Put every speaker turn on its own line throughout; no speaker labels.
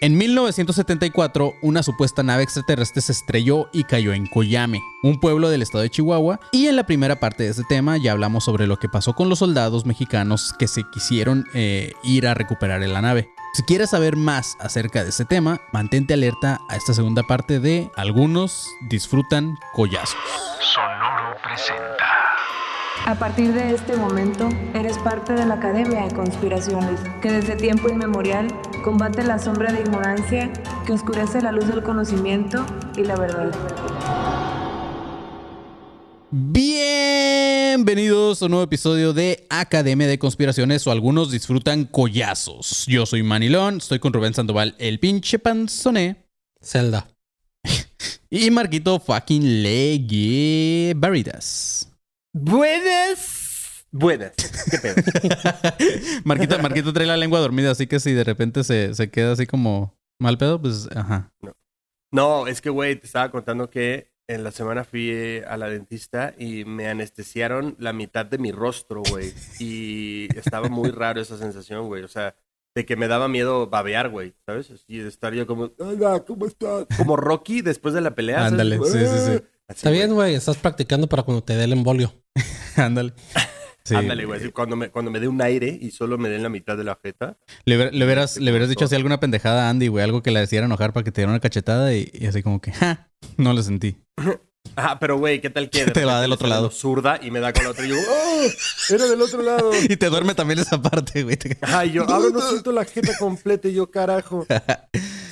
En 1974, una supuesta nave extraterrestre se estrelló y cayó en Koyame, un pueblo del estado de Chihuahua, y en la primera parte de este tema ya hablamos sobre lo que pasó con los soldados mexicanos que se quisieron eh, ir a recuperar en la nave. Si quieres saber más acerca de este tema, mantente alerta a esta segunda parte de Algunos disfrutan collazos.
Sonoro presenta.
A partir de este momento, eres parte de la Academia de Conspiraciones, que desde tiempo inmemorial combate la sombra de ignorancia que oscurece la luz del conocimiento y la verdad.
Bienvenidos a un nuevo episodio de Academia de Conspiraciones o algunos disfrutan collazos. Yo soy Manilón, estoy con Rubén Sandoval, el pinche panzoné.
Zelda.
Y Marquito fucking Legue Baritas.
Buenas. Buenas. ¿Qué pedo?
Marquito, Marquito trae la lengua dormida, así que si de repente se, se queda así como mal pedo, pues ajá.
No, es que, güey, te estaba contando que en la semana fui eh, a la dentista y me anestesiaron la mitad de mi rostro, güey. Y estaba muy raro esa sensación, güey. O sea, de que me daba miedo babear, güey, ¿sabes? Y de estar yo como, hola, ¿cómo estás? Como Rocky después de la pelea. ¿sabes?
Ándale, sí, sí, sí.
Así,
Está bien, güey. Estás practicando para cuando te dé el embolio.
Ándale. Sí,
Ándale, güey. Cuando me, cuando me dé un aire y solo me den la mitad de la jeta.
Le, hubiera- le hubieras, le hubieras dicho así alguna pendejada a Andy, güey, algo que la hiciera enojar para que te diera una cachetada y, y así como que, ja, no lo sentí.
Ah, pero güey, ¿qué tal que de
Te va del otro lado.
Zurda y me da con la otra y yo, ¡oh! Era del otro lado.
Y te duerme también esa parte, güey.
Ay, yo ahora no siento la jeta completa y yo, carajo.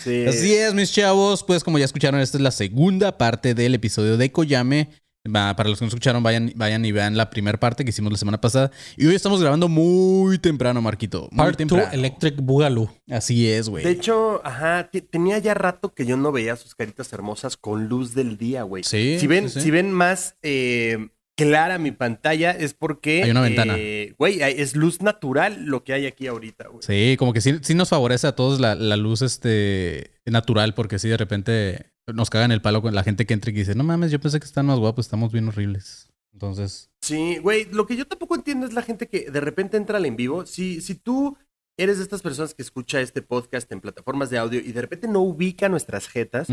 Sí.
Así es, mis chavos. Pues como ya escucharon, esta es la segunda parte del episodio de Koyame. Para los que no escucharon, vayan, vayan y vean la primera parte que hicimos la semana pasada. Y hoy estamos grabando muy temprano, Marquito. Muy
Part 2
temprano.
Electric Boogaloo.
Así es, güey.
De hecho, ajá, te- tenía ya rato que yo no veía sus caritas hermosas con luz del día, güey.
Sí,
Si ven,
sí, sí.
si ven más eh, clara mi pantalla es porque...
Hay una ventana.
eh, Güey, es luz natural lo que hay aquí ahorita, güey.
Sí, como que sí, sí nos favorece a todos la, la luz este, natural, porque sí de repente nos cagan el palo con la gente que entra y dice, no mames, yo pensé que están más guapos, estamos bien horribles. Entonces,
Sí, güey, lo que yo tampoco entiendo es la gente que de repente entra al en vivo. Si, si tú eres de estas personas que escucha este podcast en plataformas de audio y de repente no ubica nuestras jetas.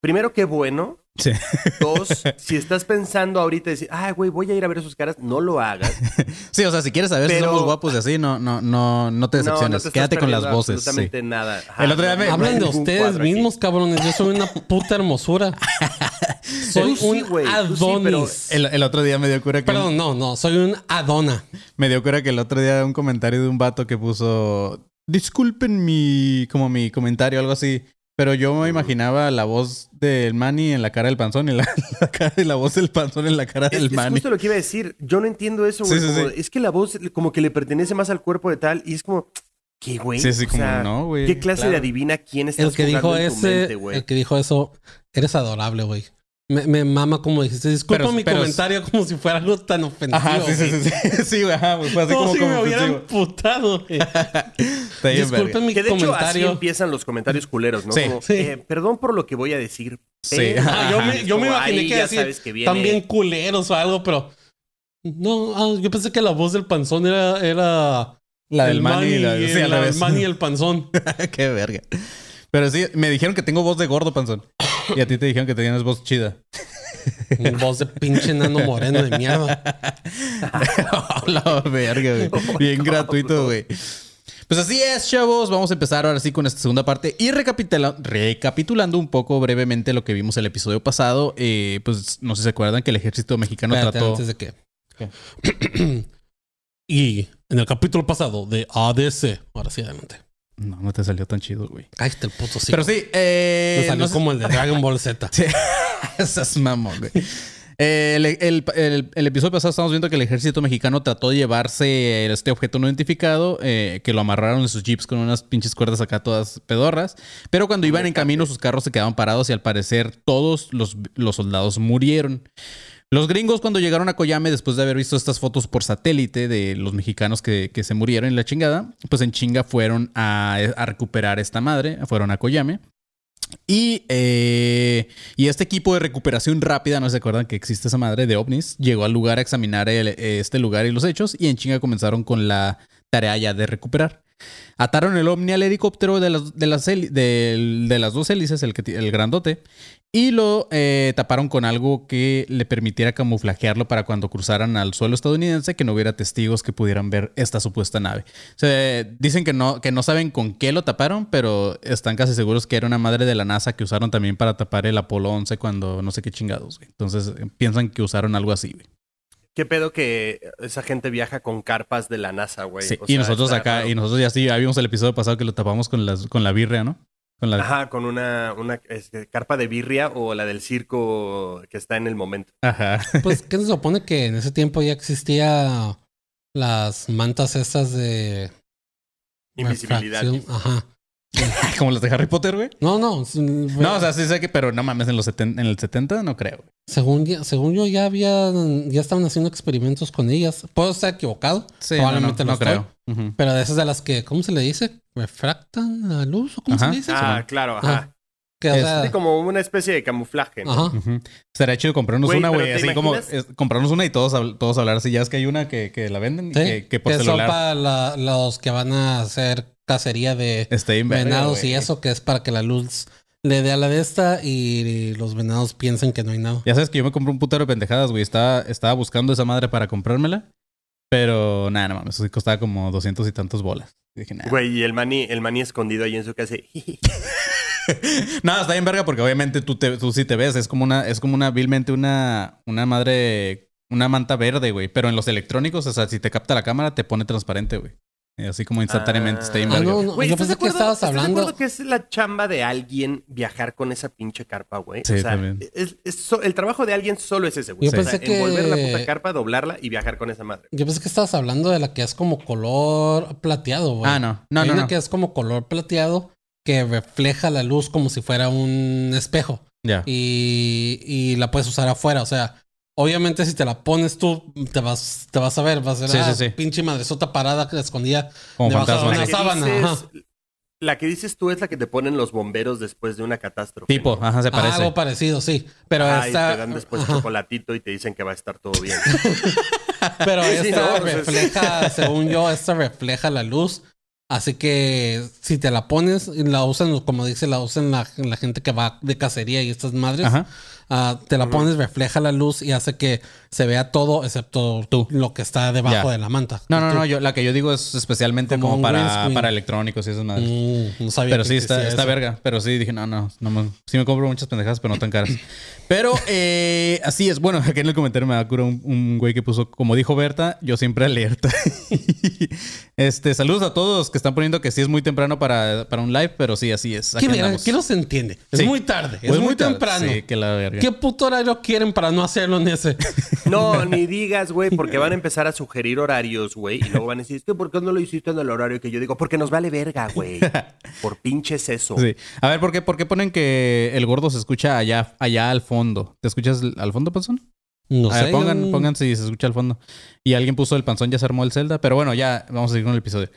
Primero, qué bueno.
Sí.
Dos, si estás pensando ahorita decir, ay, güey, voy a ir a ver sus caras, no lo hagas.
sí, o sea, si quieres saber si somos guapos y así, no, no, no, no te
No, no
decepciones.
te
Quédate con las voces. sí.
Absolutamente nada. Ajá,
El otro día
no,
me-
Hablan de ustedes
aquí.
mismos, cabrones. Yo soy una puta hermosura. Soy
sí,
un
sí,
Adonis.
pero-
El, el otro día me dio cura que...
Perdón, no, no. Soy un Adona.
Me dio cura que el otro día un comentario de un vato que puso... Disculpen mi... Como mi comentario, algo así. Pero yo me imaginaba la voz del Manny en la cara del panzón y la, la cara y la voz del panzón en la cara
Es,
del
es
Manny.
justo lo que iba a decir. Yo no entiendo eso, güey.
sí,
como-
sí.
Es que la voz como que le pertenece más al cuerpo de tal y es como, ¿qué, güey?
Sí, sí,
O
como,
sea,
no, güey,
¿Qué clase
claro.
de adivina quién estás
El que dijo
jugando en tu
ese,
mente, güey?
el que dijo eso, eres adorable, güey. Me, me mama como dijiste. Disculpa
Pero-
mi
pero-
comentario como si fuera algo tan ofensivo.
Ajá, sí, sí,
güey.
sí, sí. Sí, güey, ajá, güey. Fue así
Como
como,
si
como
me hubieran putado, güey. Disculpen mi
Que de hecho así
comentario.
empiezan los comentarios culeros, ¿no?
Sí.
Como,
Sí.
eh, perdón por lo que voy a decir.
Sí.
Ah, yo me, yo me
como,
imaginé
ahí
que
ya
así
sabes que viene-
también culeros o algo, pero no, ah, yo pensé que la voz del panzón era, era
La del
el
y la, sí,
la del. Manny y el panzón.
Qué verga. Pero sí, me dijeron que tengo voz de gordo, panzón. Y a ti te dijeron que tenías voz chida.
Mi voz de pinche nano moreno de mierda.
La verga, güey. Bien gratuito, güey. Pues así es, chavos. Vamos a empezar ahora sí con esta segunda parte. Y recapitula- recapitulando un poco brevemente lo que vimos el episodio pasado. eh, pues no sé si se acuerdan que el ejército mexicano
Espérate,
trató.
antes de que. y en el capítulo pasado de ADC, ahora sí adelante.
No, no te salió tan chido, güey.
Cállate el puto sí.
Pero sí, eh,
Me salió
no
como el de Dragon Ball Z.
Sí. Esas mamón, güey. Eh, El, el- el- el episodio pasado estamos viendo que el ejército mexicano trató de llevarse este objeto no identificado, eh, que lo amarraron en sus jeeps con unas pinches cuerdas acá todas pedorras. Pero cuando iban en camino, sus carros se quedaban parados y al parecer todos los, los soldados murieron. Los gringos cuando llegaron a Koyame, después de haber visto estas fotos por satélite de los mexicanos que, que se murieron en la chingada, pues en chinga fueron a, recuperar esta madre, fueron a Koyame. Y, eh, y este equipo de recuperación rápida, no se acuerdan que existe esa madre de ovnis, llegó al lugar a examinar este lugar y los hechos y en chinga comenzaron con la tarea ya de recuperar. Ataron el ovni al helicóptero de las, de las, dos hélices, el, que el grandote, y lo eh, taparon con algo que le permitiera camuflajearlo para cuando cruzaran al suelo estadounidense, que no hubiera testigos que pudieran ver esta supuesta nave. O sea, dicen que no, que no saben con qué lo taparon, pero están casi seguros que era una madre de la NASA que usaron también para tapar el Apolo 11 cuando no sé qué chingados, güey. Entonces eh, piensan que usaron algo así, güey.
¿Qué pedo que esa gente viaja con carpas de la NASA, güey?
Sí,
O
y
sea,
nosotros acá,
raro.
y nosotros ya sí, ya vimos el episodio pasado que lo tapamos con, las, con la birria, ¿no? Con la...
Ajá, con una, una este, carpa de birria o la del circo que está en el momento.
Ajá.
Pues, ¿qué se supone que en ese tiempo ya existía las mantas estas de
Invisibilidad.
refracción? Ajá.
Como las de Harry Potter, güey.
No, no.
No, o sea, sí sé que, pero no mames, en los 70, en el 70 no creo. güey.
Según, ya- según yo ya había, ya estaban haciendo experimentos con ellas. Puedo estar equivocado.
Sí, no, no,
probablemente
no
lo estoy.
creo.
Pero de esas de las que, ¿cómo se le dice? ¿Refractan la luz? ¿O cómo
Ajá.
se le dice?
Ah, claro, ajá.
Ajá. Que, o
Es-
sea,
como una especie de camuflaje. ¿no?
ajá.
Ujú. Estaría chido comprarnos una, güey.
¿te
Así como
imaginas?
es- comprarnos una y todos, todos hablar así. Ya es que hay una que, que la venden y
Sí,
que, que por
que son
celular.
para la- los que van a hacer cacería de venados y eso, que es para que la luz le dé a la de esta y los venados piensen que no hay nada.
Ya sabes que yo me compré un putero de pendejadas, güey. Estaba, estaba buscando esa madre para comprármela. Pero nada, no mames. Eso sí costaba como doscientos y tantos bolas. Y dije, nada.
Güey, y el maní, el maní escondido ahí en su casa.
No, está bien verga porque obviamente tú, te, tú sí te ves. Es como una, es como una, vilmente una, una madre, una manta verde, güey. Pero en los electrónicos, o sea, si te capta la cámara, te pone transparente, güey. Eh, Así como instantáneamente. Está bien
Ah, no, no, yo
¿estás
pensé
de
que
acuerdo-
estabas
¿estás de
hablando.
acuerdo que es la chamba de alguien viajar con esa pinche carpa, güey?
Sí,
o sea,
también.
es- es so- el trabajo de alguien solo es ese, güey.
Yo
O sea,
pensé que-
envolver la puta carpa, doblarla y viajar con esa madre.
Yo pensé que estabas hablando de la que es como color plateado, güey.
Ah, no. No,
Hay
no,
una
no.
que es como color plateado que refleja la luz como si fuera un espejo.
Ya.
y, y la puedes usar afuera. O sea, obviamente si te la pones tú, te vas, te vas a ver, vas a ver
Sí,
ah,
sí, sí.
pinche madresota parada que escondida
Como
debajo de una
La
sí.
que,
sábana.
dices, la que dices tú es la que te ponen los bomberos después de una catástrofe.
Tipo,
¿no?
ajá, se
Ah,
parece.
algo parecido, sí. Pero
Ah, y
esta.
te dan después
ajá.
chocolatito y te dicen que va a estar todo bien.
Pero
Sí,
esta
no, pues es-
refleja, según yo, esta refleja la luz. Así que si te la pones, y la usan, como dice, la usan la, la gente que va de cacería y estas madres.
Ajá.
Ah, te la pones, refleja la luz y hace que se vea todo excepto
Tú.
lo que está debajo de la manta.
No, no, no. Yo, la que yo digo es especialmente
Como
para, para electrónicos y esas madres.
Mm, no sabía
Pero
que
sí, está, está verga. Pero sí, dije, no, no, no me- sí me compro muchas pendejadas, pero no tan caras. Pero eh, así es. Bueno, aquí en el comentario me da cura un, un güey que puso, como dijo Berta, yo siempre alerta. este, saludos a todos que están poniendo que sí es muy temprano para, para un live, pero sí, así es. Aquí
¿Qué no se entiende? Es
Sí.
muy tarde, es,
Pues
muy,
tarde.
temprano.
Sí, que la verga.
¿Qué puto horario quieren para no hacerlo en ese?
No, ni digas, güey, porque van a empezar a sugerir horarios, güey, y luego van a decir, "Es que ¿por qué no lo hiciste en el horario que yo digo? Porque nos vale verga, güey. Por pinches eso.
Sí. A ver, ¿por qué, ¿por qué ponen que el gordo se escucha allá, allá al fondo? ¿Te escuchas al fondo, Panzón?
No
a
sé.
ver, pongan,
yo-
pongan si se escucha al fondo. Y alguien puso el panzón, ya se armó el Zelda. Pero bueno, ya vamos a seguir con el episodio.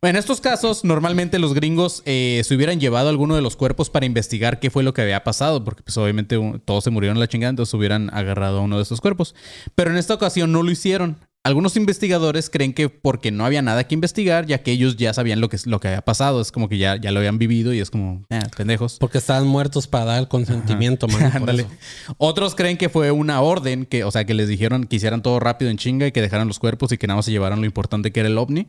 Bueno, en estos casos, normalmente los gringos eh, se hubieran llevado alguno de los cuerpos para investigar qué fue lo que había pasado. Porque pues obviamente un- todos se murieron la chingada, entonces hubieran agarrado a uno de estos cuerpos. Pero en esta ocasión no lo hicieron. Algunos investigadores creen que porque no había nada que investigar, ya que ellos ya sabían lo que, lo que había pasado. Es como que ya, ya lo habían vivido y es como, eh, pendejos.
Porque estaban muertos para dar el consentimiento, man.
Otros creen que fue una orden, que, o sea, que les dijeron que hicieran todo rápido en chinga y que dejaran los cuerpos y que nada más se llevaran lo importante que era el ovni.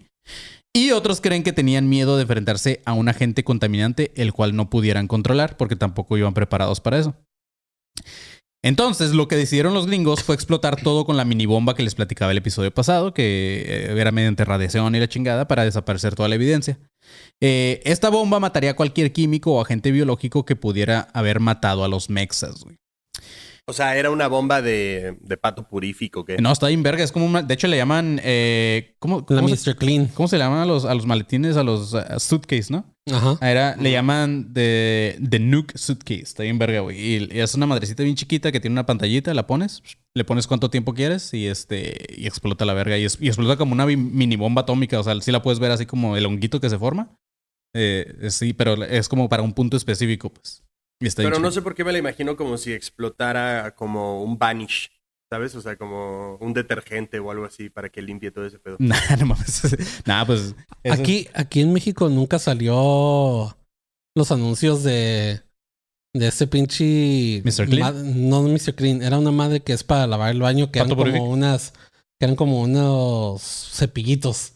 Y otros creen que tenían miedo de enfrentarse a un agente contaminante, el cual no pudieran controlar, porque tampoco iban preparados para eso. Entonces, lo que decidieron los gringos fue explotar todo con la minibomba que les platicaba el episodio pasado, que eh, era mediante radiación y la chingada para desaparecer toda la evidencia. Eh, esta bomba mataría a cualquier químico o agente biológico que pudiera haber matado a los mexas, güey.
O sea, era una bomba de, de pato purífico, que
No, está bien verga. Es como una... De hecho, le llaman... eh, ¿cómo,
La
cómo se,
Mr. Clean.
cómo se le llaman a los, a los maletines? A los uh, suitcase, ¿no?
Ajá.
Ah, Era, le llaman de, de Nuke Suitcase. Está bien verga, güey. Y, y es una madrecita bien chiquita que tiene una pantallita. La pones, le pones cuánto tiempo quieres y este y explota la verga. Y, es- y explota como una mini bomba atómica. O sea, sí la puedes ver así como el honguito que se forma. Eh, sí, pero es como para un punto específico, pues. Está
Pero no sé por qué me la imagino como si explotara como un Vanish. ¿Sabes? O sea, como un detergente o algo así para que limpie todo ese pedo.
Nah, no mames. Nah, pues. eso-
Aquí, aquí en México nunca salió los anuncios de, de este pinche.
Mr. Clean.
No, Mr. Clean. Era una madre que es para lavar el baño, que eran como unas. Que eran como unos cepillitos.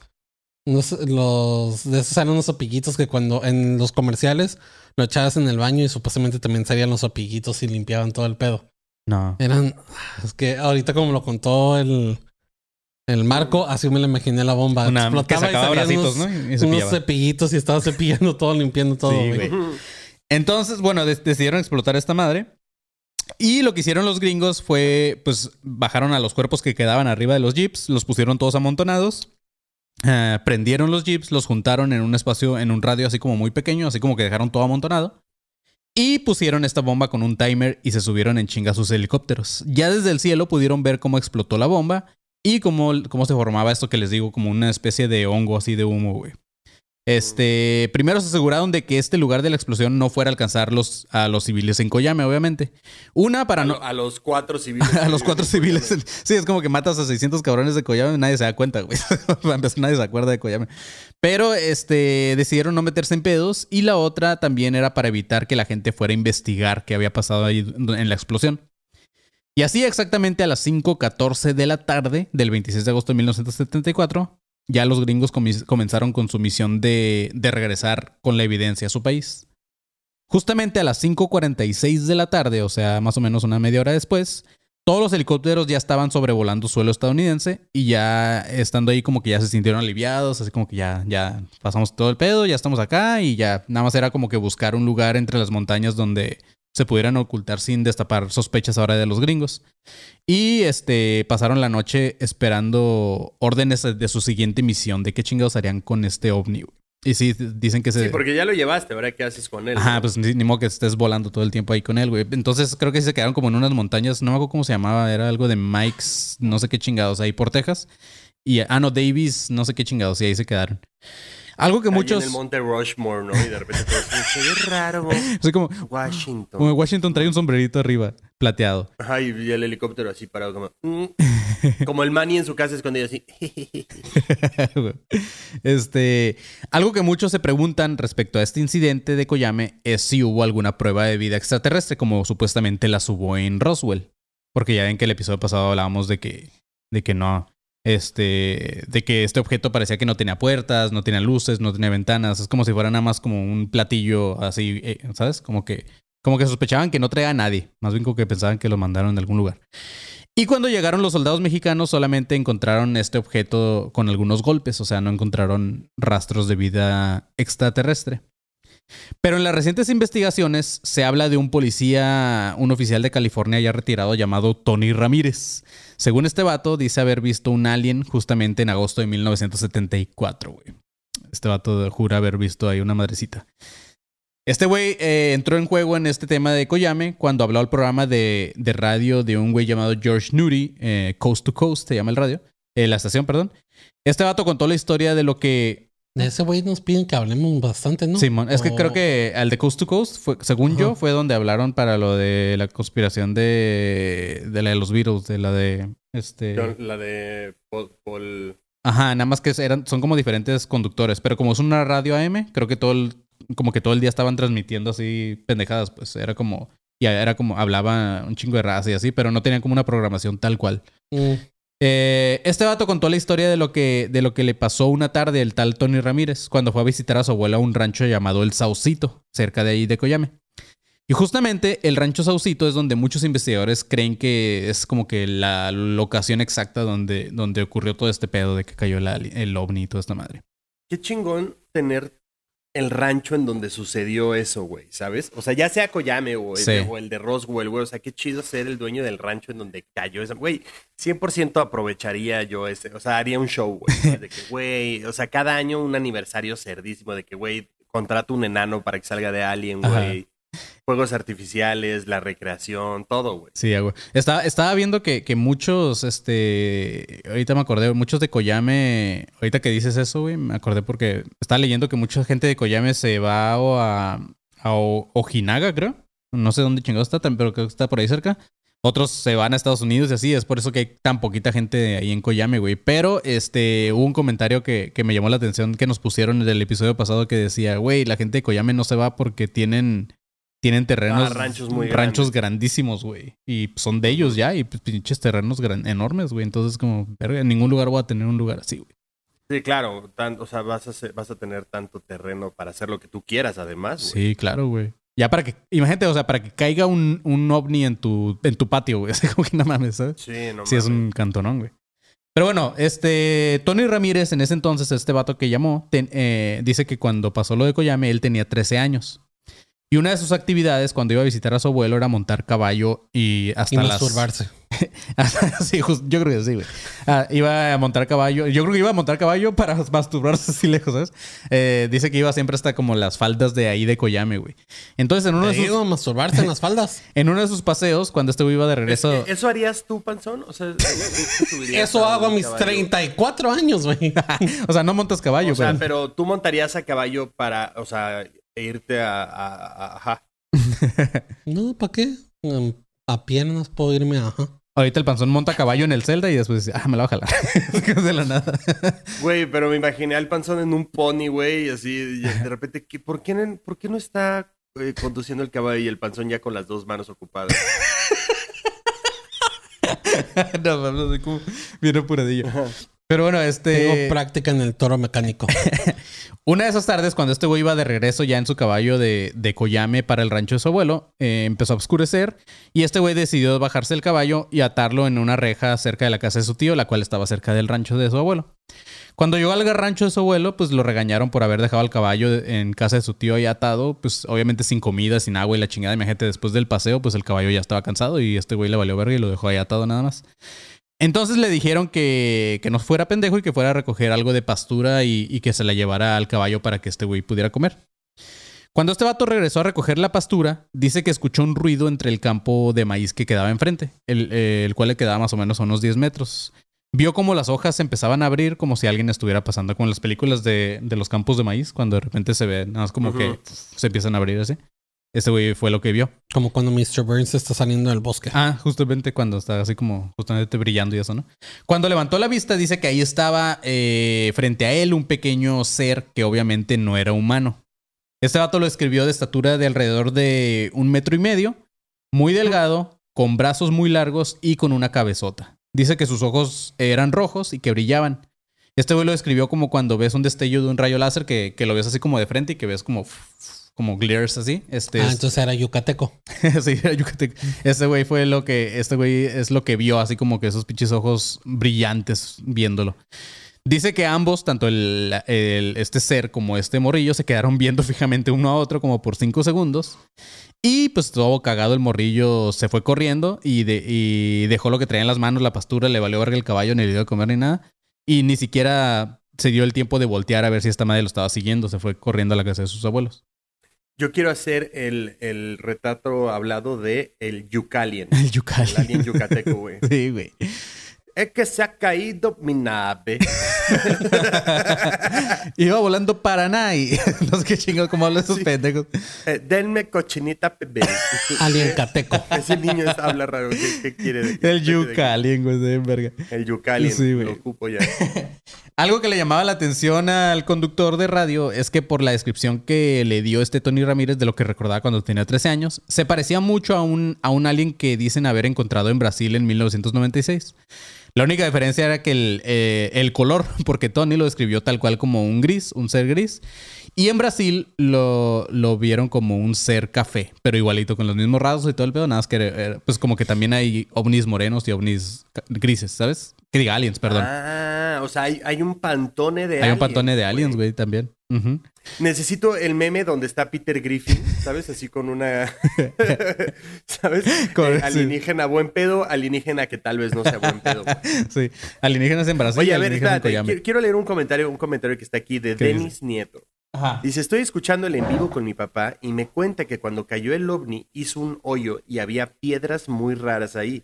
Unos- los, de esos eran unos cepillitos que cuando en los comerciales lo echabas en el baño y supuestamente también salían los cepillitos y limpiaban todo el pedo.
No.
Eran. Es que ahorita, como lo contó el, el Marco, así me lo imaginé la bomba.
Una que
Explotaba y
sacaba
salían
bracitos,
unos-
¿no? Y
unos
cepillaba.
cepillitos y estaba cepillando todo, limpiando todo.
Sí,
güey.
Entonces, bueno, decidieron explotar esta madre. Y lo que hicieron los gringos fue, pues, bajaron a los cuerpos que quedaban arriba de los jeeps, los pusieron todos amontonados, eh, prendieron los jeeps, los juntaron en un espacio, en un radio así como muy pequeño, así como que dejaron todo amontonado. Y pusieron esta bomba con un timer y se subieron en chinga sus helicópteros. Ya desde el cielo pudieron ver cómo explotó la bomba y cómo, cómo se formaba esto que les digo, como una especie de hongo así de humo, güey. Este, primero se aseguraron de que este lugar de la explosión no fuera a alcanzar los, a los civiles en Koyame, obviamente. Una, para
A,
no...
lo- a los cuatro civiles.
A los cuatro civiles. Sí, es como que matas a 600 cabrones de Koyame y nadie se da cuenta, güey. Nadie se acuerda de Koyame. Pero este, decidieron no meterse en pedos. Y la otra también era para evitar que la gente fuera a investigar qué había pasado ahí en la explosión. Y así exactamente a las 5.14 de la tarde del 26 de agosto de 1974, ya los gringos comenzaron con su misión de, de regresar con la evidencia a su país. Justamente a las 5.46 de la tarde, o sea, más o menos una media hora después, todos los helicópteros ya estaban sobrevolando suelo estadounidense y ya estando ahí como que ya se sintieron aliviados, así como que ya, ya pasamos todo el pedo, ya estamos acá y ya nada más era como que buscar un lugar entre las montañas donde se pudieran ocultar sin destapar sospechas ahora de los gringos. Y este pasaron la noche esperando órdenes de su siguiente misión, de qué chingados harían con este ovni. Y sí, dicen que se...
Sí, porque ya lo llevaste, ¿verdad? ¿Qué haces con él?
Ajá,
no?
pues ni, ni modo que estés volando todo el tiempo ahí con él, güey. Entonces creo que se quedaron como en unas montañas, no me acuerdo cómo se llamaba, era algo de Mike's, no sé qué chingados, ahí por Texas. Y, ah, no, Davis, no sé qué chingados, y ahí se quedaron. Algo que muchos...
en el monte Rushmore, ¿no? Y de repente todo raro.
Soy como,
Washington.
como Washington trae un sombrerito arriba, plateado.
Ajá, y y el helicóptero así parado como... mm. Como el Manny en su casa escondido así.
este, algo que muchos se preguntan respecto a este incidente de Koyame es si hubo alguna prueba de vida extraterrestre, como supuestamente las hubo en Roswell. Porque ya ven que el episodio pasado hablábamos de que, de que no, este, de que este objeto parecía que no tenía puertas, no tenía luces, no tenía ventanas. Es como si fuera nada más como un platillo así, eh, ¿sabes? Como que, como que sospechaban que no traía a nadie. Más bien como que pensaban que lo mandaron de algún lugar. Y cuando llegaron los soldados mexicanos solamente encontraron este objeto con algunos golpes, o sea, no encontraron rastros de vida extraterrestre. Pero en las recientes investigaciones se habla de un policía, un oficial de California ya retirado llamado Tony Ramírez. Según este vato, dice haber visto un alien justamente en agosto de 1974, güey. Este vato jura haber visto ahí una madrecita. Este güey eh, entró en juego en este tema de Koyame cuando habló al programa de, de radio de un güey llamado George Newry, eh, Coast to Coast, se llama el radio, eh, la estación, perdón. Este vato contó la historia de lo que...
De ese güey nos piden que hablemos bastante, ¿no?
Simón, es que creo que al de Coast to Coast, fue, según yo, fue donde hablaron para lo de la conspiración de, de la de los Beatles, de la de... Este...
La de Paul... Paul-
Ajá, nada más que eran, son como diferentes conductores, pero como es una radio AM, creo que todo el, como que todo el día estaban transmitiendo así pendejadas, pues era como, ya era como, hablaba un chingo de raza y así, pero no tenían como una programación tal cual.
Mm,
Eh, este vato contó la historia de lo, que, de lo que le pasó una tarde el tal Tony Ramírez cuando fue a visitar a su abuela a un rancho llamado El Saucito, cerca de ahí de Coyame. Y justamente el rancho Saucito es donde muchos investigadores creen que es como que la locación exacta donde, donde ocurrió todo este pedo de que cayó ali- el ovni y toda esta madre.
Qué chingón tener el rancho en donde sucedió eso, güey, ¿sabes? O sea, ya sea Koyame o el,
Sí.
de, o el de Roswell, güey. O sea, qué chido ser el dueño del rancho en donde cayó esa... Güey, 100% aprovecharía yo ese... O sea, haría un show, güey. De que, güey... O sea, cada año un aniversario cerdísimo de que, güey, contrato un enano para que salga de Alien, güey. Fuegos artificiales, la recreación, todo, güey.
Sí, güey. Estaba, estaba viendo que, que muchos, este, ahorita me acordé, muchos de Koyame, ahorita que dices eso, güey, me acordé porque estaba leyendo que mucha gente de Koyame se va a, a Ojinaga, creo. No sé dónde chingado está, pero creo que está por ahí cerca. Otros se van a Estados Unidos y así. Es por eso que hay tan poquita gente ahí en Koyame, güey. Pero este, hubo un comentario que, que me llamó la atención que nos pusieron en el episodio pasado que decía, güey, la gente de Koyame no se va porque tienen, tienen terrenos.
Ah, ranchos muy
ranchos
grandes.
grandísimos, güey. Y son de ellos ya. Y pues, pinches terrenos gran- enormes, güey. Entonces, como, verga, en ningún lugar voy a tener un lugar así, güey.
Sí, claro. tan- o sea, vas a, ser- vas a tener tanto terreno para hacer lo que tú quieras, además. güey.
Sí, claro, güey. Ya para que, imagínate, o sea, para que caiga un, un ovni en tu, en tu patio, güey. O sea, como que no mames, ¿sabes?
Sí, no
Sí, es
mames.
un cantonón, güey. Pero bueno, este Tony Ramírez, en ese entonces, este vato que llamó, ten- eh, dice que cuando pasó lo de Koyame, él tenía 13 años. Y una de sus actividades cuando iba a visitar a su abuelo era montar caballo y hasta
Y
las...
masturbarse.
sí, just- yo creo que sí, güey. Ah, iba a montar caballo. Yo creo que iba a montar caballo para masturbarse así lejos, ¿sabes? Eh, dice que iba siempre hasta como las faldas de ahí de Koyame, güey. Entonces, en uno, de sus,
digo, masturbarse en las faldas.
en uno de sus paseos, cuando este güey iba de regreso...
¿Eso harías tú, Panzón? O sea, ¿tú te subirías
Eso
a
hago a mis
caballo?
34 años, güey.
o sea, no montas caballo,
O sea,
pero...
pero tú montarías a caballo para, o sea, irte a, a- a- ajá.
No, ¿para qué? Mm, A piernas puedo irme, ajá.
Ahorita el panzón monta caballo en el Zelda y después dice, ah, me la voy a jalar. de la nada.
Güey, pero me imaginé al Panzón en un pony, güey, y así, y de repente, ¿qué- ¿por qué, no- por qué no está eh, conduciendo el caballo y el Panzón ya con las dos manos ocupadas?
no, mames, así como bien apuradillo. Pero bueno, este...
Tengo práctica en el toro mecánico.
Una de esas tardes, cuando este güey iba de regreso ya en su caballo de, de Koyame para el rancho de su abuelo, eh, empezó a oscurecer y este güey decidió bajarse el caballo y atarlo en una reja cerca de la casa de su tío, la cual estaba cerca del rancho de su abuelo. Cuando llegó al rancho de su abuelo, pues lo regañaron por haber dejado al caballo en casa de su tío ahí atado, pues obviamente sin comida, sin agua y la chingada. Imagínate, después del paseo, pues el caballo ya estaba cansado y este güey le valió verga y lo dejó ahí atado nada más. Entonces le dijeron que, que no fuera pendejo y que fuera a recoger algo de pastura y, y que se la llevara al caballo para que este güey pudiera comer. Cuando este vato regresó a recoger la pastura, dice que escuchó un ruido entre el campo de maíz que quedaba enfrente, el, eh, el cual le quedaba más o menos a unos 10 metros. Vio como las hojas se empezaban a abrir como si alguien estuviera pasando con las películas de, de los campos de maíz, cuando de repente se ve, nada más como que se empiezan a abrir así. Este güey fue lo que vio.
Como cuando Mr. Burns está saliendo del bosque.
Ah, justamente cuando está así como justamente brillando y eso, ¿no? Cuando levantó la vista dice que ahí estaba eh, frente a él un pequeño ser que obviamente no era humano. Este vato lo escribió de estatura de alrededor de un metro y medio, muy delgado, con brazos muy largos y con una cabezota. Dice que sus ojos eran rojos y que brillaban. Este güey lo describió como cuando ves un destello de un rayo láser que, que lo ves así como de frente y que ves como, como glares así. Este
Ah,
es-
entonces era yucateco.
sí, era Yucatec. Este güey fue lo que, este güey es lo que vio, así como que esos pinches ojos brillantes viéndolo. Dice que ambos, tanto el, el- este ser como este morrillo, se quedaron viendo fijamente uno a otro como por cinco segundos. Y pues todo cagado el morrillo se fue corriendo y, de- y dejó lo que traía en las manos, la pastura, le valió verga el caballo, ni le dio de comer ni nada. Y ni siquiera se dio el tiempo de voltear a ver si esta madre lo estaba siguiendo. Se fue corriendo a la casa de sus abuelos.
Yo quiero hacer el, el retrato hablado de el Yucalien.
El yucal.
El alien yucateco, güey.
Sí, güey.
Es que se ha caído mi nave.
Iba volando Paraná y no sé qué chingados como hablan esos
Sí.
pendejos.
Eh, denme cochinita bebé.
Alien cateco.
Ese niño está- habla raro. ¿Qué, qué quiere?
El Yucalien, güey, de verga.
El Yucalien.
Sí, güey.
lo ocupo ya.
Algo que le llamaba la atención al conductor de radio es que por la descripción que le dio este Tony Ramírez de lo que recordaba cuando tenía 13 años, se parecía mucho a un, a un alien que dicen haber encontrado en Brasil en 1996. La única diferencia era que el, eh, el color, porque Tony lo describió tal cual como un gris, un ser gris. Y en Brasil lo, lo vieron como un ser café, pero igualito, con los mismos rasgos y todo el pedo. Nada más que, eh, pues como que también hay ovnis morenos y ovnis grises, ¿sabes? Que diga aliens, perdón.
Ah, o sea, hay, hay un pantone de
hay un
aliens,
pantone de aliens, güey, también.
Necesito el meme donde está Peter Griffin, ¿sabes? Así con una. ¿Sabes?
Con-
Eh,
sí.
alienígena buen pedo, alienígena que tal vez no sea buen pedo.
Sí, alienígenas en Brasil.
Oye, a ver, espérate. Quiero, leer un comentario, un comentario que está aquí de. Denis Nieto.
Ajá.
Dice, estoy escuchando el en vivo con mi papá y me cuenta que cuando cayó el ovni hizo un hoyo y había piedras muy raras ahí.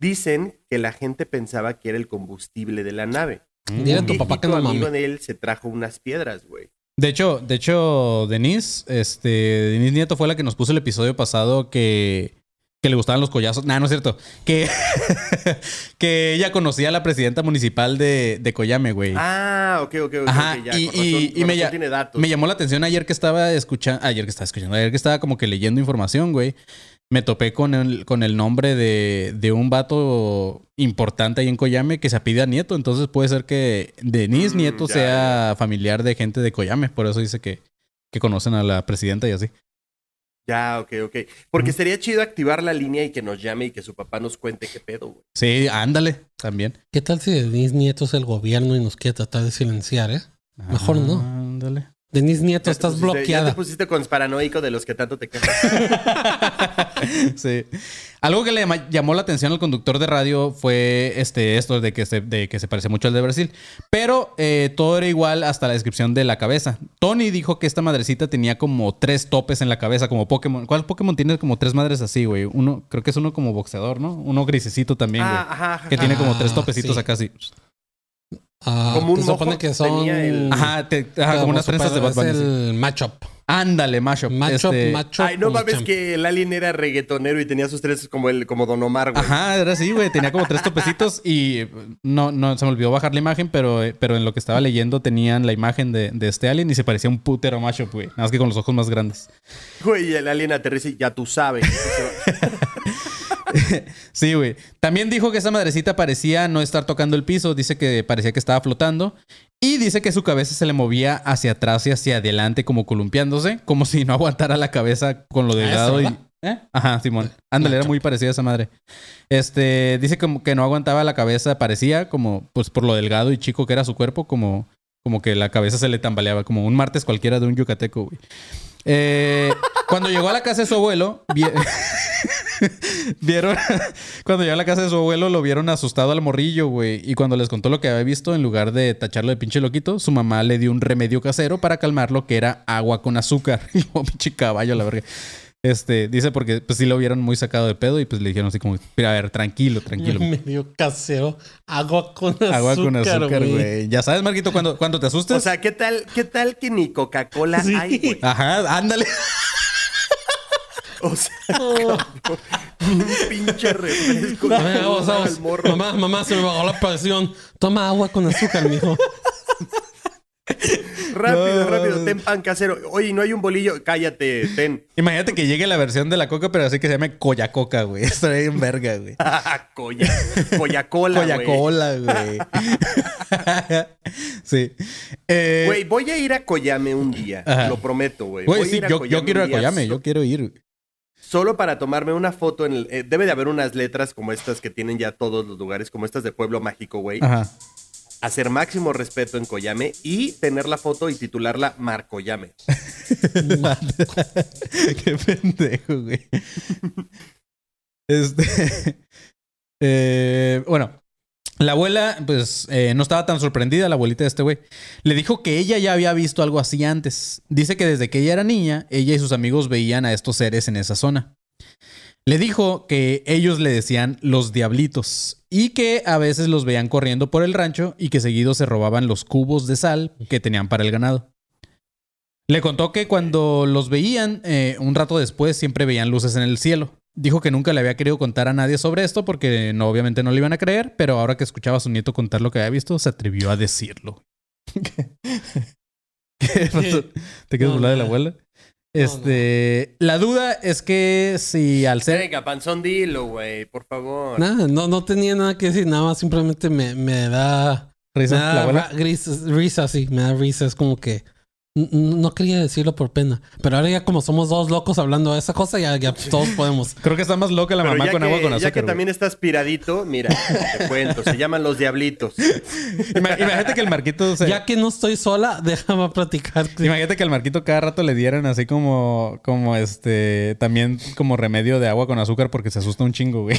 Dicen que la gente pensaba que era el combustible de la nave.
Dile a
Un
tu papá que no
amigo
mame.
de él se trajo unas piedras, güey.
De hecho, de hecho, Denise, este, Denise Nieto fue la que nos puso el episodio pasado que, que le gustaban los collazos. Nah, no es cierto. Que, que ella conocía a la presidenta municipal de, de Coyame, güey.
Ah, ok, ok, ok.
Ajá,
ya,
y,
con razón-
y- y
con
me,
tiene datos.
me llamó la atención ayer que estaba escuchando, ayer que estaba escuchando, ayer que estaba como que leyendo información, güey. Me topé con el, con el nombre de, de un vato importante ahí en Coyame que se apida Nieto. Entonces puede ser que Denise
Mm,
Nieto
ya,
sea familiar de gente de Coyame. Por eso dice que, que conocen a la presidenta y así.
Ya, ok, ok. Porque sería chido activar la línea y que nos llame y que su papá nos cuente qué pedo, güey.
Sí, ándale, también.
¿Qué tal si Denise Nieto es el gobierno y nos quiere tratar de silenciar, eh? Mejor no.
Ándale.
Denise Nieto,
Ya
estás
pusiste- Ya
bloqueada.
te pusiste con paranoico de los que tanto te quejas.
sí. Algo que le llamó la atención al conductor de radio fue este, esto de que se, de que se parece mucho al de Brasil. Pero eh, todo era igual hasta la descripción de la cabeza. Tony dijo que esta madrecita tenía como tres topes en la cabeza, como Pokémon. ¿Cuál Pokémon tiene como tres madres así, güey? Uno, creo que es uno como boxeador, ¿no? Uno grisecito también, güey.
Ah, ajá, ajá.
que tiene como
Ah,
tres topecitos
sí.
acá así.
Ah,
Como un
se supone que son.
tenía el-
Ajá, te- ajá, como unas trenzas de Bad
Es
Bunny. así.
el matchup.
Ándale, mashup.
Matchup,
Este-
matchup.
Ay, no mames que el alien era reggaetonero y tenía sus tres como el como Don Omar, güey.
Ajá, era así, güey. Tenía como tres topecitos y no, no, se me olvidó bajar la imagen, pero, pero en lo que estaba leyendo tenían la imagen de, de este alien y se parecía un putero mashup, güey. Nada más que con los ojos más grandes.
Güey, y el alien aterriza y ya tú sabes.
Sí, güey. También dijo que esa madrecita parecía no estar tocando el piso. Dice que parecía que estaba flotando. Y dice que su cabeza se le movía hacia atrás y hacia adelante, como columpiándose, como si no aguantara la cabeza con lo delgado. ¿Eh? Ajá, Simón. Ándale, era muy parecida a esa madre. Este, dice como que no aguantaba la cabeza, parecía como, pues por lo delgado y chico que era su cuerpo, como, como que la cabeza se le tambaleaba, como un martes cualquiera de un yucateco, güey. Eh, cuando llegó a la casa de su abuelo, vi- vieron, cuando llegó a la casa de su abuelo, lo vieron asustado al morrillo, güey. Y cuando les contó lo que había visto, en lugar de tacharlo de pinche loquito, su mamá le dio un remedio casero para calmarlo, que era agua con azúcar. Y como pinche caballo, la verga. Este, dice porque pues sí lo vieron muy sacado de pedo y pues le dijeron así como, mira, a ver, tranquilo, tranquilo.
Medio casero. Agua con azúcar.
Agua con azúcar, güey. Ya sabes, Marquito, cuando, cuando te asustes.
O sea, ¿qué tal, qué tal que ni Coca-Cola
Sí.
hay, güey?
Ajá, ándale.
O sea, cabrón, un pinche refresco. Que
vamos. Mamá, mamá, se me bajó la presión. Toma agua con azúcar, mijo.
Rápido,
No.
rápido, ten pan casero. Oye, ¿no hay un bolillo? Cállate, ten.
Imagínate que llegue la versión de la coca, pero así que se llame Coyacoca, güey. Estaría bien verga, güey.
Coya, Coya-Cola, güey.
Coyacola, güey. sí. Eh,
Güey, voy a ir a Coyame un día.
Ajá.
Lo prometo, güey.
güey,
Voy a
sí,
ir a
yo, yo
Coyame
quiero ir a Coyame, yo quiero ir.
Solo para tomarme una foto en el... eh, debe de haber unas letras como estas que tienen ya todos los lugares, como estas de Pueblo Mágico, güey.
Ajá.
Hacer máximo respeto en Coyame y tener la foto y titularla Marcoyame.
Qué pendejo, güey. Este. eh, bueno, la abuela, pues, eh, no estaba tan sorprendida, la abuelita de este güey. Le dijo que ella ya había visto algo así antes. Dice que desde que ella era niña, ella y sus amigos veían a estos seres en esa zona. Le dijo que ellos le decían los diablitos y que a veces los veían corriendo por el rancho y que seguido se robaban los cubos de sal que tenían para el ganado. Le contó que cuando los veían, eh, un rato después siempre veían luces en el cielo. Dijo que nunca le había querido contar a nadie sobre esto porque no, obviamente no le iban a creer, pero ahora que escuchaba a su nieto contar lo que había visto, se atrevió a decirlo. ¿Qué pasó? ¿Te quieres
No,
burlar de la
no.
abuela? Este, la duda es que si al ser
Venga, panzón, dilo, güey, por favor.
Nada, no, no tenía nada que decir, nada más simplemente me, me da.
risa,
me da
la abuela,
gris- risa, sí, me da risa. Es como que. No quería decirlo por pena. Pero ahora ya como somos dos locos hablando de esa cosa, ya, ya todos podemos.
creo que está más loca la
Pero
mamá
ya
con
que,
agua con
ya
azúcar.
que
güey.
también está aspiradito, mira, te cuento, se llaman los diablitos.
Ima- Imagínate que el Marquito se-
Ya que no estoy sola, déjame platicar.
Imagínate que al Marquito cada rato le dieran así como, como este, también como remedio de agua con azúcar porque se asusta un chingo, güey.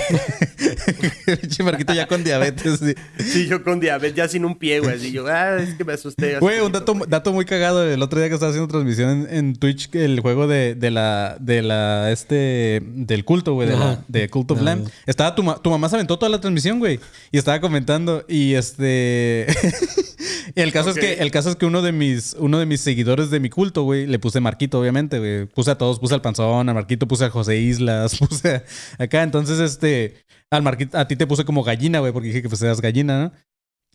Pinche Marquito ya con diabetes. sí.
Sí, yo con diabetes, ya sin un pie, güey. Así yo, ah, es que me asusté.
Güey, un dato, dato muy cagado. El otro día que estaba haciendo transmisión en, en Twitch el juego de, de la de la este del culto, güey, de, la- de Cult of. Lamb. Estaba tu, ma- tu mamá se aventó toda la transmisión, güey, y estaba comentando y este y el caso es que el caso es que uno de mis uno de mis seguidores de mi culto, güey, le puse Marquito, obviamente, güey. Puse a todos, puse al Panzón, a Marquito, puse a José Islas, puse a- acá, entonces este al Marquito a ti te puse como gallina, güey, porque dije que pues eras gallina, ¿no?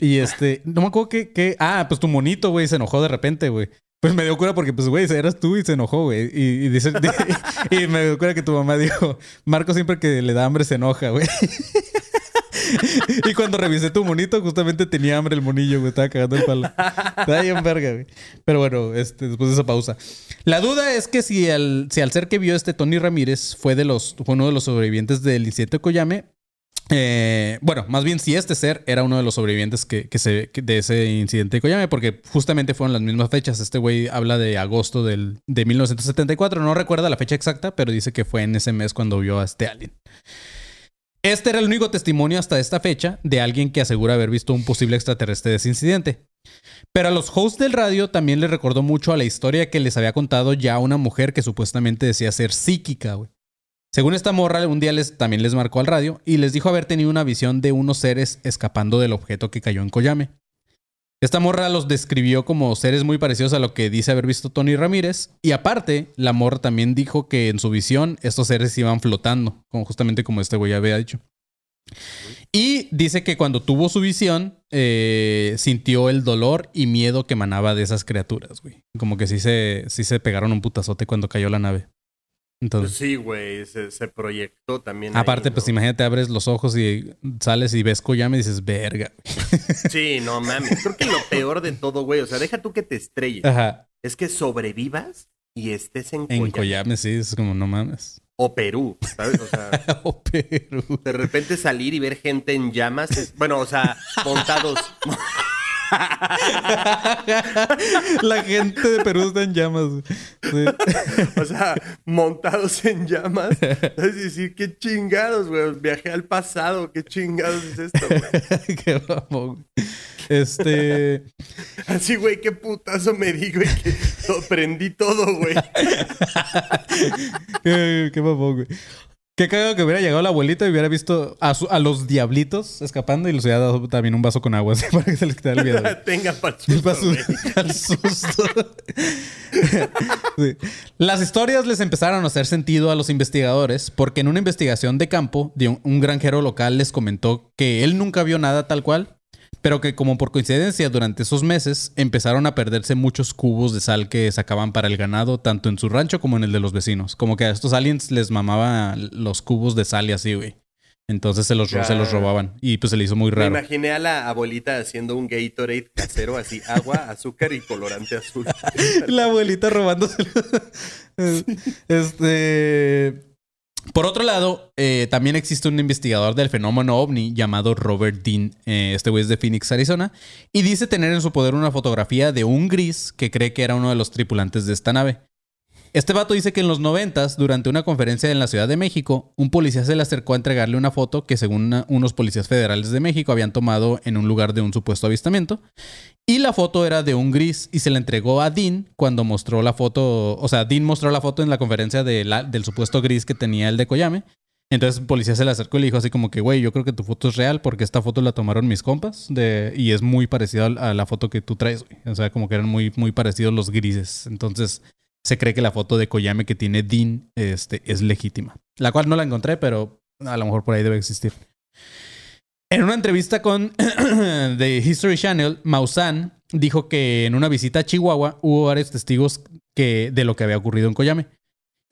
Y este, no me acuerdo que, que ah, pues tu monito, güey, se enojó de repente, güey. Pues me dio cura porque, pues, güey, eras tú y se enojó, güey. Y, dice, y me dio cura que tu mamá dijo, Marco siempre que le da hambre se enoja, güey. y cuando revisé tu monito, justamente tenía hambre el monillo, güey. Estaba cagando el palo. Estaba bien verga, güey. Pero bueno, este, después de esa pausa. La duda es que si al, si al ser que vio este Tony Ramírez fue de los, fue uno de los sobrevivientes del incidente de Koyame, eh, bueno, más bien si este ser era uno de los sobrevivientes que, se, de ese incidente de Koyame, porque justamente fueron las mismas fechas. Este güey habla de agosto del, de 1974, no recuerda la fecha exacta, pero dice que fue en ese mes cuando vio a este alien. Este era el único testimonio hasta esta fecha de alguien que asegura haber visto un posible extraterrestre de ese incidente. Pero a los hosts del radio también les recordó mucho a la historia que les había contado ya una mujer que supuestamente decía ser psíquica, güey. Según esta morra, un día les, también les marcó al radio y les dijo haber tenido una visión de unos seres escapando del objeto que cayó en Koyame. Esta morra los describió como seres muy parecidos a lo que dice haber visto Tony Ramírez. Y aparte, la morra también dijo que en su visión estos seres iban flotando, justamente como este güey había dicho. Y dice que cuando tuvo su visión, eh, sintió el dolor y miedo que emanaba de esas criaturas, güey. Como que sí se, sí se pegaron un putazote cuando cayó la nave.
Pues
Entonces,
sí, güey, se, se proyectó también. ahí,
aparte,
¿no?
pues imagínate, abres los ojos y sales y ves Koyame y dices, verga.
Sí, no mames. Creo que lo peor de todo, güey, o sea, deja tú que te estrelles.
Ajá.
Es que sobrevivas y estés en,
En
Coyame.
Koyame, sí, es como, no mames.
O Perú, ¿sabes? O sea,
Oh, Perú.
de repente salir y ver gente en llamas. es- bueno, o sea, montados.
La gente de Perú está en llamas. Sí.
O sea, montados en llamas. Es decir, qué chingados, güey. Viajé al pasado. Qué chingados es esto, güey.
Qué mamón. Este.
Así, güey, qué putazo me di, güey. Que prendí todo, güey.
Qué, qué mamón, güey. Qué cagado que hubiera llegado la abuelita y hubiera visto a, su- a los diablitos escapando y les hubiera dado también un vaso con agua así para que se les quitara el miedo.
Tenga para
su- al susto. Sí. Las historias les empezaron a hacer sentido a los investigadores porque en una investigación de campo de un, un granjero local les comentó que él nunca vio nada tal cual, pero que como por coincidencia durante esos meses empezaron a perderse muchos cubos de sal que sacaban para el ganado, tanto en su rancho como en el de los vecinos. Como que a estos aliens les mamaba los cubos de sal y así, güey. Entonces se los, se los robaban y pues se le hizo muy
Me
raro.
imaginé a la abuelita haciendo un Gatorade casero, así agua, azúcar y colorante azul.
La abuelita robándose. este. Por otro lado, eh, también existe un investigador del fenómeno ovni llamado Robert Dean. Eh, este güey es de Phoenix, Arizona. Y dice tener en su poder una fotografía de un gris que cree que era uno de los tripulantes de esta nave. Este vato dice que en los noventas, durante una conferencia en la Ciudad de México, un policía se le acercó a entregarle una foto que según unos policías federales de México habían tomado en un lugar de un supuesto avistamiento. Y la foto era de un gris y se la entregó a Dean cuando mostró la foto, o sea, Dean mostró la foto en la conferencia del supuesto gris que tenía el de Koyame. Entonces el policía se le acercó y le dijo así como que, güey, yo creo que tu foto es real porque esta foto la tomaron mis compas y es muy parecida a la foto que tú traes, güey. O sea, como que eran muy, muy parecidos los grises. Entonces se cree que la foto de Koyame que tiene Dean este, es legítima. La cual no la encontré, pero a lo mejor por ahí debe existir. En una entrevista con The History Channel, Maussan dijo que en una visita a Chihuahua hubo varios testigos que, de lo que había ocurrido en Koyame.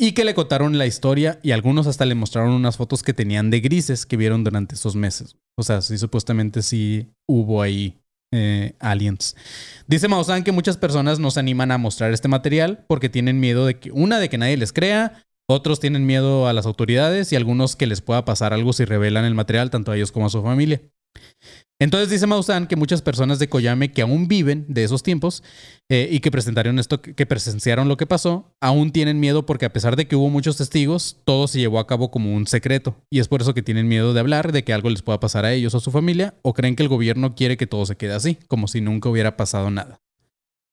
Y que le contaron la historia y algunos hasta le mostraron unas fotos que tenían de grises que vieron durante esos meses. O sea, sí, supuestamente sí hubo ahí eh, aliens. Dice Maussan que muchas personas no se animan a mostrar este material porque tienen miedo de que, una, de que nadie les crea, otros tienen miedo a las autoridades y algunos que les pueda pasar algo si revelan el material tanto a ellos como a su familia. Entonces dice Maussan que muchas personas de Koyame que aún viven de esos tiempos eh, y que presentaron esto, que presenciaron lo que pasó, aún tienen miedo porque a pesar de que hubo muchos testigos, todo se llevó a cabo como un secreto. Y es por eso que tienen miedo de hablar, de que algo les pueda pasar a ellos o a su familia, o creen que el gobierno quiere que todo se quede así, como si nunca hubiera pasado nada.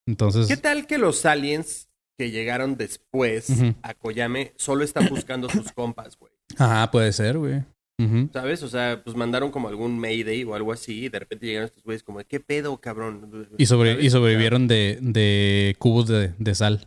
Entonces,
¿Qué tal que los aliens que llegaron después a Koyame solo están buscando sus compas, güey?
ah, puede ser, güey.
¿Sabes? O sea, pues mandaron como algún Mayday o algo así y de repente llegaron estos güeyes como, ¿qué pedo, cabrón?
Y, sobre,
¿Sabes?
y sobrevivieron de, de cubos de, de sal.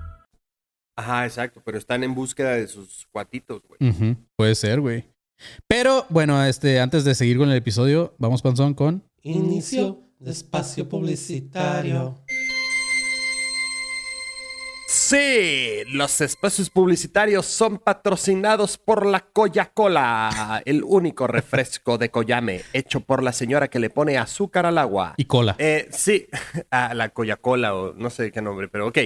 Ajá, exacto, pero están en búsqueda de sus cuatitos, güey.
Puede ser, güey. Pero bueno, este, antes de seguir con el episodio, vamos, Panzón, con.
Inicio de espacio publicitario.
Sí, los espacios publicitarios son patrocinados por la Coca-Cola, el único refresco de Koyame, hecho por la señora que le pone azúcar al agua.
Y cola.
Eh, sí, a la Coca-Cola o no sé qué nombre, pero ok.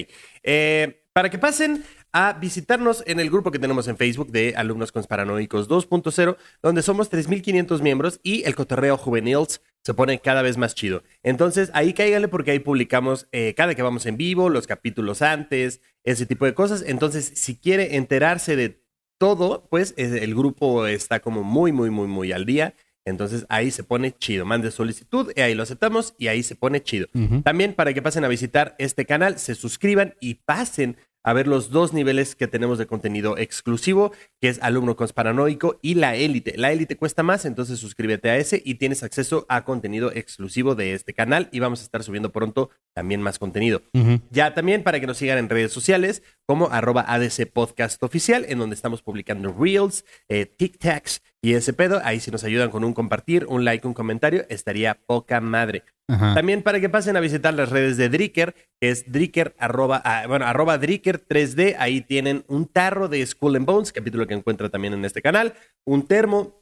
Eh, para que pasen a visitarnos en el grupo que tenemos en Facebook de Alumnos Conspiranoicos 2.0, donde somos 3.500 miembros y el cotorreo juvenils se pone cada vez más chido. Entonces ahí cáiganle porque ahí publicamos eh, cada que vamos en vivo, los capítulos antes, ese tipo de cosas. Entonces, si quiere enterarse de todo, pues el grupo está como muy, muy, muy, muy al día. Entonces ahí se pone chido. Mande solicitud y ahí lo aceptamos y ahí se pone chido. También para que pasen a visitar este canal, se suscriban y pasen a ver los dos niveles que tenemos de contenido exclusivo, que es Alumno Conspiranoico y la Élite. La Élite cuesta más, entonces suscríbete a ese y tienes acceso a contenido exclusivo de este canal y vamos a estar subiendo pronto también más contenido. Ya también para que nos sigan en redes sociales como arroba ADC Podcast Oficial, en donde estamos publicando Reels, eh, TikToks y ese pedo. Ahí si nos ayudan con un compartir, un like, un comentario, estaría poca madre.
Ajá.
También para que pasen a visitar las redes de Dricker, que es Dricker, arroba, ah, bueno, arroba Dricker 3D. Ahí tienen un tarro de Skull and Bones, capítulo que encuentra también en este canal, un termo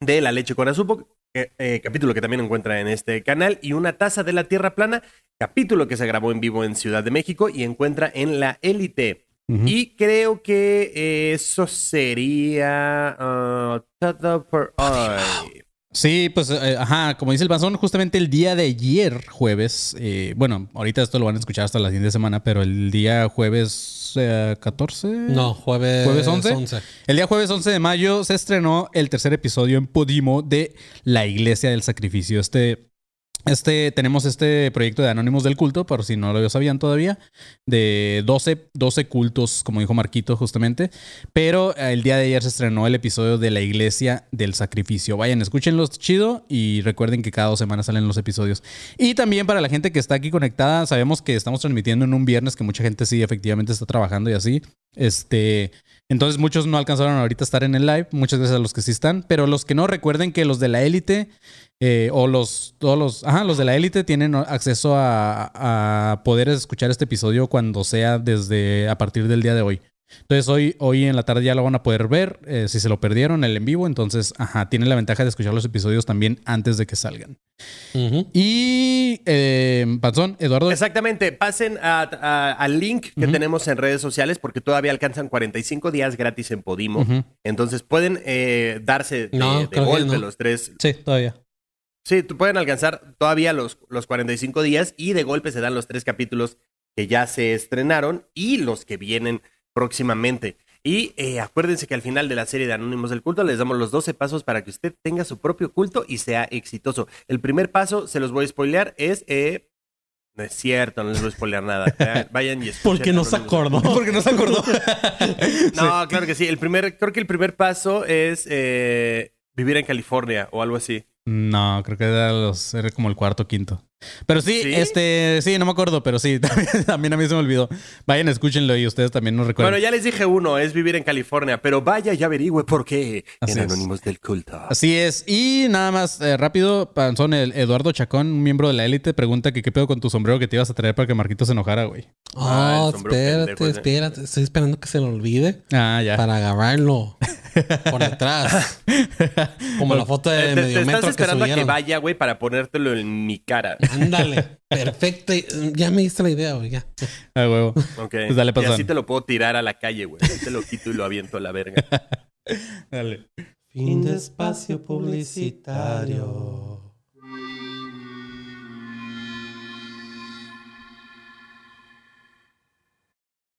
de la leche con azúcar, eh, eh, capítulo que también encuentra en este canal, y una taza de la Tierra Plana, capítulo que se grabó en vivo en Ciudad de México y encuentra en la élite.
Ujú.
Y creo que eso sería ah, todo por hoy.
Sí, pues, eh, ajá, como dice el Panzón, justamente el día de ayer, jueves, eh, bueno, ahorita esto lo van a escuchar hasta la siguiente semana, pero el día jueves eh, 14.
No, jueves,
¿Jueves 11? El día jueves 11 de mayo se estrenó el tercer episodio en Podimo de La Iglesia del Sacrificio. Este, este, tenemos este proyecto de Anónimos del Culto, por si no lo sabían todavía, de 12, 12 cultos, como dijo Marquito justamente. Pero eh, el día de ayer se estrenó el episodio de La Iglesia del Sacrificio. Vayan, escúchenlo chido y recuerden que cada dos semanas salen los episodios. Y también para la gente que está aquí conectada, sabemos que estamos transmitiendo en un viernes, que mucha gente sí efectivamente está trabajando y así. Este, entonces muchos no alcanzaron ahorita a estar en el live, muchas gracias a los que sí están, pero los que no recuerden que los de la élite eh, o los todos los, ajá, los de la élite tienen acceso a, a poder escuchar este episodio cuando sea desde a partir del día de hoy. Entonces hoy, hoy en la tarde ya lo van a poder ver, eh, si se lo perdieron el en vivo, entonces, ajá, tienen la ventaja de escuchar los episodios también antes de que salgan. Y, eh, Panzón, Eduardo,
Exactamente, pasen a- a- al link que tenemos en redes sociales porque todavía alcanzan 45 días gratis en Podimo. Entonces pueden eh, darse de,
No,
golpe
no.
los tres.
sí, todavía.
Sí, tú pueden alcanzar todavía los, los 45 días y de golpe se dan los tres capítulos que ya se estrenaron y los que vienen próximamente. Y eh, acuérdense que al final de la serie de Anónimos del Culto les damos los 12 pasos para que usted tenga su propio culto y sea exitoso. El primer paso, se los voy a spoilear, es... eh, no es cierto, no les voy a spoilear nada. Vayan y escuchen
Porque no se acordó.
Porque no se acordó.
no, claro que sí. El primer, creo que el primer paso es eh, vivir en California o algo así.
No, creo que era, los, era como el cuarto o quinto. Pero sí,
¿Sí?
este, sí, no me acuerdo, pero sí, también, también a mí se me olvidó. Vayan, escúchenlo y ustedes también nos recuerden.
Bueno, ya les dije uno, es vivir en California, pero vaya y averigüe por qué
Así
en
es.
Anónimos del Culto.
Así es. Y nada más eh, rápido, Panzón, el Eduardo Chacón, un miembro de la élite, pregunta que qué pedo con tu sombrero que te ibas a traer para que Marquito se enojara, güey.
Ah,
Oh,
sombrero
espérate,
pendejo ese.
espérate. Estoy esperando que se lo olvide
Ah, ya.
para agarrarlo. por detrás. Como la foto de
Te, te
medio
estás
metro que
esperando a que vaya, güey, para ponértelo en mi cara.
Ándale, perfecto. Ya me diste la idea, güey. ya.
Ah, huevo.
Ok.
Pues dale,
y así te lo puedo tirar a la calle, güey. Así te lo quito y lo aviento a la verga.
Dale.
Fin de espacio publicitario.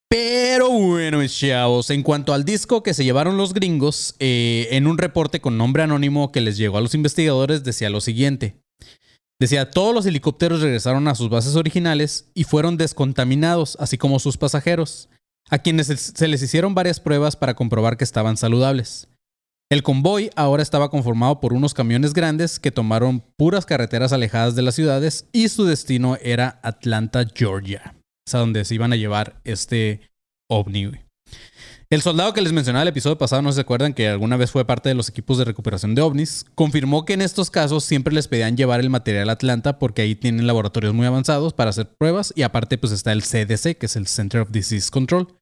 Pero bueno, mis chavos, en cuanto al disco que se llevaron los gringos, eh, en un reporte con nombre anónimo que les llegó a los investigadores decía lo siguiente. Decía, todos los helicópteros regresaron a sus bases originales y fueron descontaminados, así como sus pasajeros, a quienes se- les hicieron varias pruebas para comprobar que estaban saludables. El convoy ahora estaba conformado por unos camiones grandes que tomaron puras carreteras alejadas de las ciudades y su destino era Atlanta, Georgia. Es a donde se iban a llevar este ovni. El soldado que les mencionaba el episodio pasado, no se acuerdan que alguna vez fue parte de los equipos de recuperación de ovnis, confirmó que en estos casos siempre les pedían llevar el material a Atlanta porque ahí tienen laboratorios muy avanzados para hacer pruebas y aparte pues está el CDC, que es el Center of Disease Control,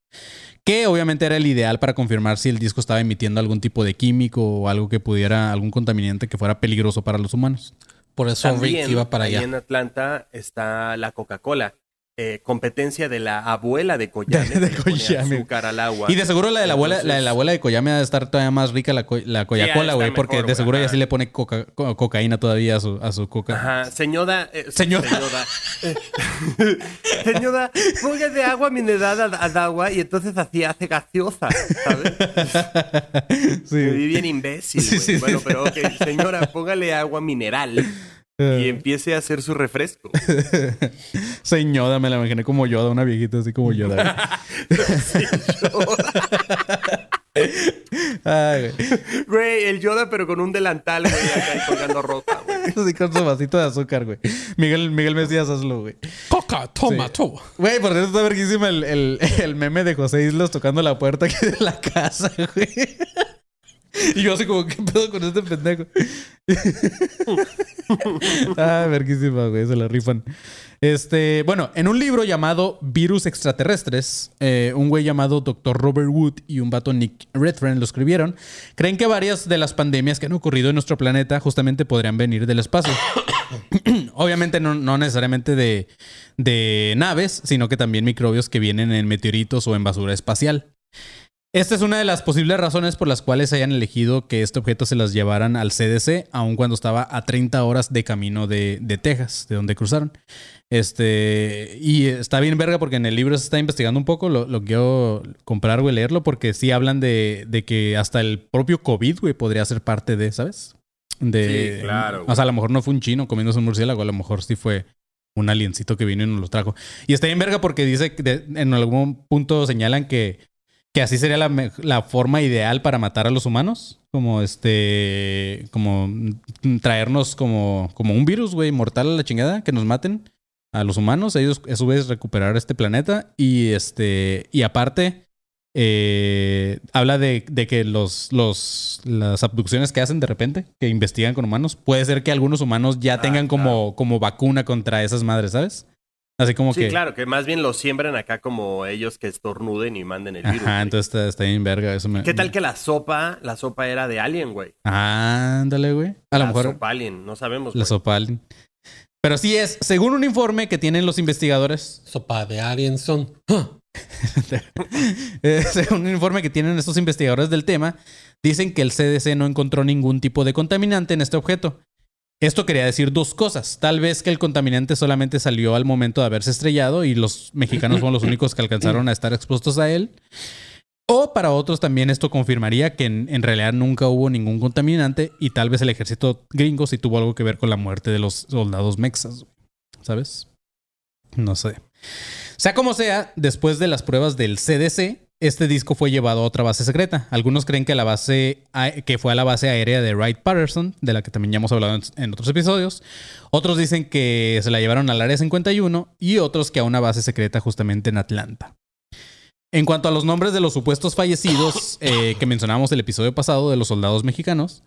que obviamente era el ideal para confirmar si el disco estaba emitiendo algún tipo de químico o algo que pudiera, algún contaminante que fuera peligroso para los humanos.
Por eso
También,
Rick iba para allá.
en Atlanta está la Coca-Cola. Eh, competencia de la abuela de Koyame.
De- de Koyame.
azúcar al agua.
Y de seguro la de la abuela,
Entonces-
la de la abuela de Koyame ha de estar todavía más rica la, la Coca-Cola,
está
güey, porque
mejor,
de seguro ella sí le pone coca- co- cocaína todavía a su, a su coca.
Ajá, señora. eh,
Señora.
Señora. Eh, señora, póngale agua mineral al, agua y entonces así hace gaseosa, ¿sabes? Me vi bien imbécil,
Sí,
güey.
sí,
bueno,
sí.
pero ok, señora, póngale agua mineral y empiece a hacer su refresco.
Señora, me la imaginé como Yoda, una viejita así como Yoda. Ay, güey.
Güey, el Yoda, pero con un delantal, güey, acá y colgando ropa, güey.
Así con su vasito de azúcar, güey. Miguel, Miguel Mesías, hazlo, güey.
Coca, toma,
Sí.
toma.
Güey, por cierto, está verguísima el, el, el meme de José Islas tocando la puerta aquí de la casa, güey. Y yo así como, ¿qué pedo con este pendejo? ah, verguísima, güey, se la rifan. Este, bueno, en un libro llamado Virus Extraterrestres, eh, un güey llamado Dr. Robert Wood y un vato Nick Redfern lo escribieron, creen que varias de las pandemias que han ocurrido en nuestro planeta justamente podrían venir del espacio. Obviamente no, no necesariamente de, de naves, sino que también microbios que vienen en meteoritos o en basura espacial. Esta es una de las posibles razones por las cuales hayan elegido que este objeto se las llevaran al CDC, aun cuando estaba a 30 horas de camino de, de Texas, de donde cruzaron. Este, y está bien verga porque en el libro se está investigando un poco, lo, lo quiero comprar, güey, leerlo, porque sí hablan de, de que hasta el propio COVID, güey, podría ser parte de, ¿sabes? De,
Sí, claro,
O sea, a lo mejor no fue un chino comiéndose un murciélago, a lo mejor sí fue un aliencito que vino y nos lo trajo. Y está bien verga porque dice que de- en algún punto señalan que, que así sería la, la forma ideal para matar a los humanos. Como este. Como traernos como, como un virus, güey, mortal a la chingada, que nos maten a los humanos. Ellos, a su vez, recuperar este planeta. Y este. Y aparte. eh, habla de, de que los, los, las abducciones que hacen de repente, que investigan con humanos, puede ser que algunos humanos ya
Ah,
tengan como, como vacuna contra esas madres, ¿sabes? Así como
Sí,
que.
claro, que más bien lo siembran acá como ellos que estornuden y manden el virus.
Ajá,
güey.
entonces está, está bien verga. Eso me,
¿Qué tal que la sopa, la sopa era de alien, güey?
Ándale, güey. A lo
la
mejor
sopa alien, no sabemos.
la
güey.
sopa alien. Pero sí es, según un informe que tienen los investigadores,
Sopa de aliens son.
Eh, según un informe que tienen estos investigadores del tema, dicen que el CDC no encontró ningún tipo de contaminante en este objeto. Esto quería decir dos cosas. Tal vez que el contaminante solamente salió al momento de haberse estrellado y los mexicanos fueron los únicos que alcanzaron a estar expuestos a él. O para otros también esto confirmaría que en, realidad nunca hubo ningún contaminante y tal vez el ejército gringo sí tuvo algo que ver con la muerte de los soldados mexas. ¿Sabes? No sé. Sea como sea, después de las pruebas del CDC, este disco fue llevado a otra base secreta. Algunos creen que la base que fue a la base aérea de Wright Patterson, de la que también ya hemos hablado en, otros episodios. Otros dicen que se la llevaron al área 51 y otros que a una base secreta justamente en Atlanta. En cuanto a los nombres de los supuestos fallecidos eh, que mencionamos el episodio pasado de los soldados mexicanos,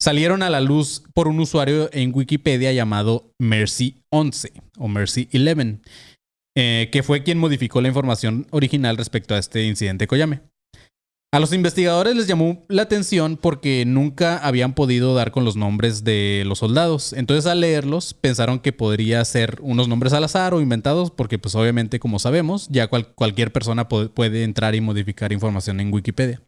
salieron a la luz por un usuario en Wikipedia llamado Mercy11 o Mercy11, eh, que fue quien modificó la información original respecto a este incidente Koyame. A los investigadores les llamó la atención porque nunca habían podido dar con los nombres de los soldados. Entonces al leerlos pensaron que podría ser unos nombres al azar o inventados porque pues obviamente como sabemos ya cual- cualquier persona puede entrar y modificar información en Wikipedia.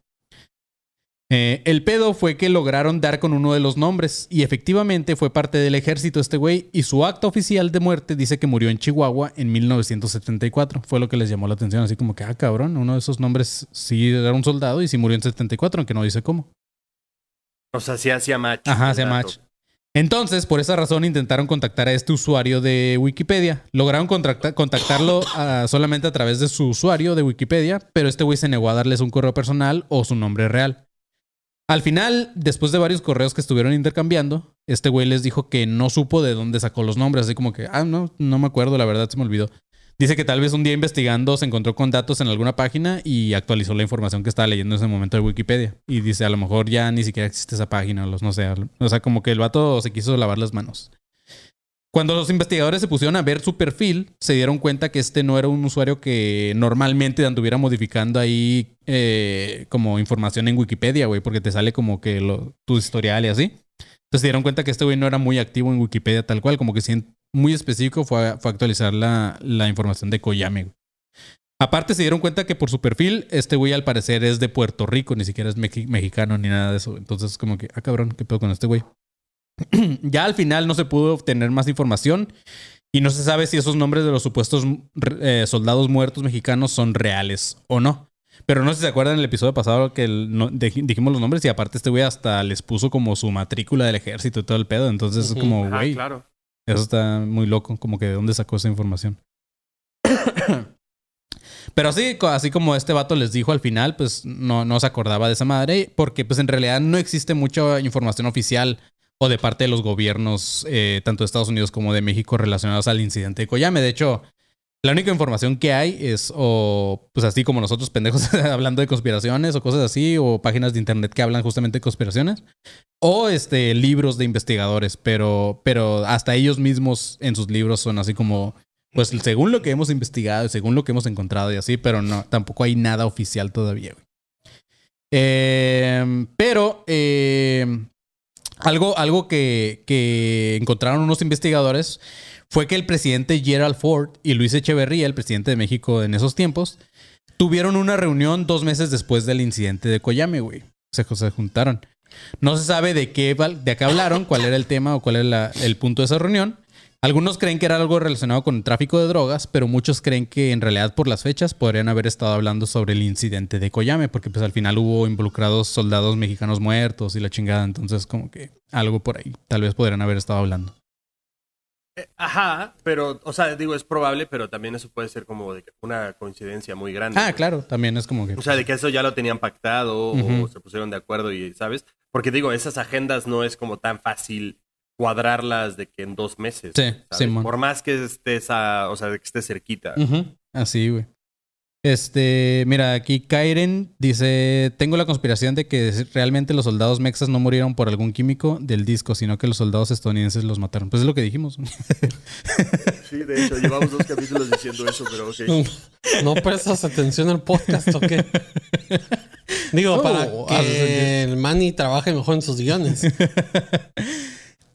Eh, el pedo fue que lograron dar con uno de los nombres y efectivamente fue parte del ejército este güey y su acta oficial de muerte dice que murió en Chihuahua en 1974. Fue lo que les llamó la atención, así como que, ah, cabrón, uno de esos nombres sí era un soldado y sí murió en 74, aunque no dice cómo.
O sea, sí hacía match.
Ajá, hacía match. Entonces, por esa razón intentaron contactar a este usuario de Wikipedia. Lograron contacta- contactarlo ah, solamente a través de su usuario de Wikipedia, pero este güey se negó a darles un correo personal o su nombre real. Al final, después de varios correos que estuvieron intercambiando, este güey les dijo que no supo de dónde sacó los nombres, así como que, ah, no, no me acuerdo, la verdad se me olvidó. Dice que tal vez un día investigando se encontró con datos en alguna página y actualizó la información que estaba leyendo en ese momento de Wikipedia. Y dice, a lo mejor ya ni siquiera existe esa página, los no sé. O sea, como que el vato se quiso lavar las manos. Cuando los investigadores se pusieron a ver su perfil, se dieron cuenta que este no era un usuario que normalmente anduviera modificando ahí eh, como información en Wikipedia, güey, porque te sale como que lo- tu historial y así. Entonces se dieron cuenta que este güey no era muy activo en Wikipedia tal cual, como que muy específico fue actualizar la, información de Koyame. güey. Aparte se dieron cuenta que por su perfil, este güey al parecer es de Puerto Rico, ni siquiera es mexi- mexicano ni nada de eso. Entonces como que, ah cabrón, ¿qué pedo con este güey? ya al final no se pudo obtener más información y no se sabe si esos nombres de los supuestos eh, soldados muertos mexicanos son reales o no. Pero no sé si se acuerdan en el episodio pasado que el- no- dij- dijimos los nombres y aparte este güey hasta les puso como su matrícula del ejército y todo el pedo. Entonces es como,
Ajá,
güey,
claro.
eso está muy loco, como que de dónde sacó esa información. Pero así, así como este vato les dijo al final, pues no, no se acordaba de esa madre, porque pues en realidad no existe mucha información oficial o de parte de los gobiernos, eh, tanto de Estados Unidos como de México, relacionados al incidente de Koyame. De hecho, la única información que hay es, o pues así como nosotros pendejos hablando de conspiraciones o cosas así, o páginas de internet que hablan justamente de conspiraciones, o este, libros de investigadores, pero, pero hasta ellos mismos en sus libros son así como, pues según lo que hemos investigado, y según lo que hemos encontrado y así, pero no, tampoco hay nada oficial todavía. Eh, pero eh, algo, algo que, que encontraron unos investigadores fue que el presidente Gerald Ford y Luis Echeverría, el presidente de México en esos tiempos, tuvieron una reunión dos meses después del incidente de Koyame, güey. Se, juntaron. No se sabe de qué, de qué hablaron, cuál era el tema o cuál era el punto de esa reunión. Algunos creen que era algo relacionado con el tráfico de drogas, pero muchos creen que en realidad por las fechas podrían haber estado hablando sobre el incidente de Koyame, porque pues al final hubo involucrados soldados mexicanos muertos y la chingada, entonces como que algo por ahí tal vez podrían haber estado hablando.
Eh, Ajá, pero, o sea, digo, es probable, pero también eso puede ser como de una coincidencia muy grande.
Ah, claro, también es como que...
O sea, de que eso ya lo tenían pactado o se pusieron de acuerdo y, ¿sabes? Porque digo, esas agendas no es como tan fácil cuadrarlas de que en dos meses.
Sí. Simón.
Por más que estés a, o sea, de que estés cerquita.
Así, güey. Este, mira, aquí Kairen dice, tengo la conspiración de que realmente los soldados mexas no murieron por algún químico del disco, sino que los soldados estadounidenses los mataron. Pues es lo que dijimos.
Sí, de hecho, llevamos dos capítulos diciendo eso, pero ok.
No prestas atención al podcast, ¿o qué? Digo, para que el Manny trabaje mejor en sus guiones.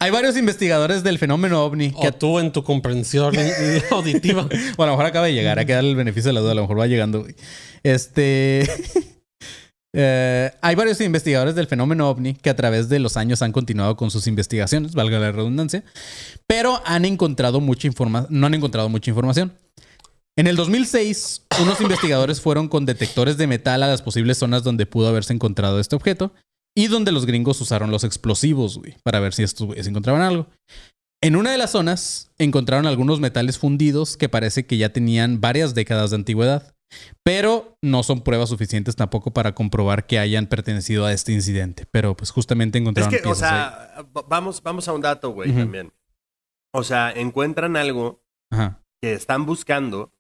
Hay varios investigadores del fenómeno ovni que
tú en tu comprensión auditiva.
Bueno, a lo mejor acaba de llegar, hay que darle el beneficio de la duda, a lo mejor va llegando. güey. Este. eh, hay varios investigadores del fenómeno ovni que a través de los años han continuado con sus investigaciones, valga la redundancia, pero han encontrado mucha información, no han encontrado mucha información. En el 2006, unos investigadores fueron con detectores de metal a las posibles zonas donde pudo haberse encontrado este objeto y donde los gringos usaron los explosivos, güey, para ver si estos güeyes encontraban algo. En una de las zonas encontraron algunos metales fundidos que parece que ya tenían varias décadas de antigüedad, pero no son pruebas suficientes tampoco para comprobar que hayan pertenecido a este incidente. Pero pues justamente
Es
encontraron
que, o
ahí.
sea, va- vamos, vamos a un dato, güey, también. O sea, encuentran algo
Ajá.
que están buscando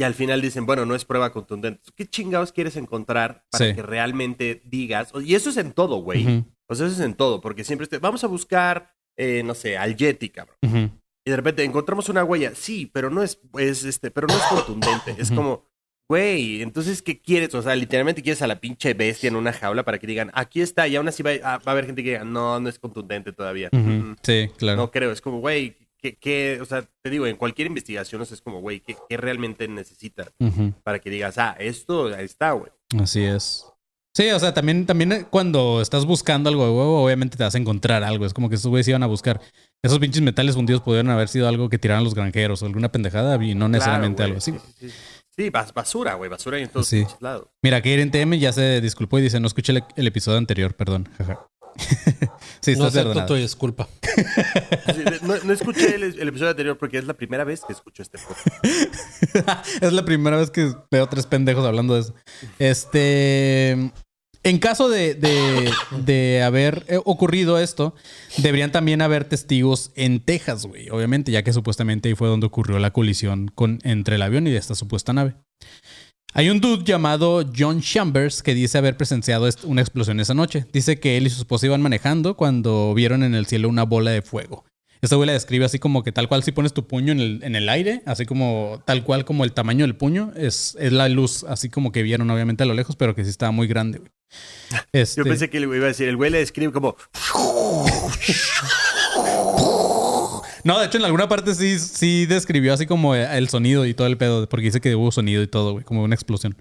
y al final dicen, bueno, no es prueba contundente. ¿Qué chingados quieres encontrar para
Sí.
que realmente digas? Y eso es en todo, güey.
Ujú,
O sea, eso es en todo, porque siempre este, vamos a buscar, eh, no sé, al Yeti, cabrón. Y de repente encontramos una huella. Sí, pero no es, es este, pero no es contundente. Es como, Güey, entonces, ¿qué quieres? O sea, literalmente quieres a la pinche bestia en una jaula para que digan, aquí está, y aún así va, a- va a haber gente que diga, no, no es contundente todavía. Mm,
Sí, claro.
No creo, es como, güey, ¿qué, qué? o sea, te digo, en cualquier investigación, o sea, es como, güey, ¿qué, qué realmente necesitas para que digas, ah, esto ahí está, güey?
Así es. Sí, o sea, también, también cuando estás buscando algo de huevo, obviamente te vas a encontrar algo. Es como que esos güeyes iban a buscar. Esos pinches metales fundidos pudieron haber sido algo que tiraran los granjeros o alguna pendejada y no necesariamente
Claro,
algo así.
Sí, sí, sí. Sí, bas- basura, güey, basura en todos
Sí.
lados.
Mira, Karen TM ya se disculpó y dice, no escuché el, el episodio anterior, perdón. Jaja. sí,
no
estás
acepto tu disculpa.
Sí, no, no escuché el, el episodio anterior porque es la primera vez que escucho este podcast.
es la primera vez que veo tres pendejos hablando de eso. Este. En caso de, de- de haber eh, ocurrido esto, deberían también haber testigos en Texas, güey. Obviamente, ya que supuestamente ahí fue donde ocurrió la colisión con, entre el avión y esta supuesta nave. Hay un dude llamado John Chambers que dice haber presenciado una explosión esa noche. Dice que él y su esposa iban manejando cuando vieron en el cielo una bola de fuego. Esta güey la describe así como que tal cual si pones tu puño en el, en el aire, así como tal cual como el tamaño del puño, es, es la luz, así como que vieron obviamente a lo lejos, pero que sí estaba muy grande, güey. Este,
Yo pensé que le iba a decir, el güey le describe como,
No, de hecho en alguna parte sí, sí describió así como el sonido y todo el pedo, porque dice que hubo sonido y todo, güey, como una explosión.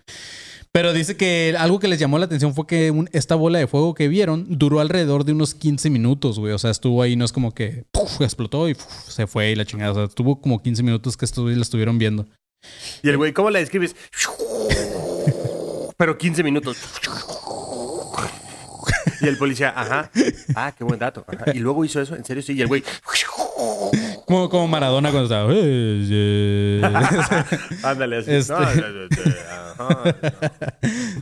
Pero dice que algo que les llamó la atención fue que esta bola de fuego que vieron duró alrededor de unos 15 minutos, güey. O sea, estuvo ahí, no es como que explotó y se fue y la chingada. O sea, estuvo como 15 minutos que estos la estuvieron viendo.
y el güey, ¿cómo la describes? Pero 15 minutos. Y el policía, ajá, ah, qué buen dato. Y luego hizo eso, en serio, sí. Y el güey,
Como, como Maradona cuando estaba.
Ándale así.
Este.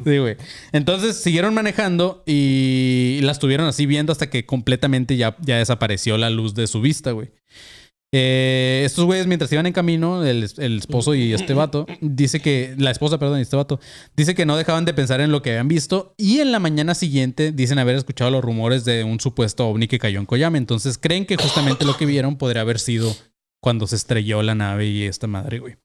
Sí, güey. Entonces siguieron manejando y la estuvieron así viendo hasta que completamente ya, ya desapareció la luz de su vista, güey. Eh, estos güeyes, mientras iban en camino, el, esposo y este vato, dice que, la esposa, perdón, y este vato, dice que no dejaban de pensar en lo que habían visto y en la mañana siguiente dicen haber escuchado los rumores de un supuesto ovni que cayó en Koyame. Entonces creen que justamente lo que vieron podría haber sido cuando se estrelló la nave y esta madre, güey.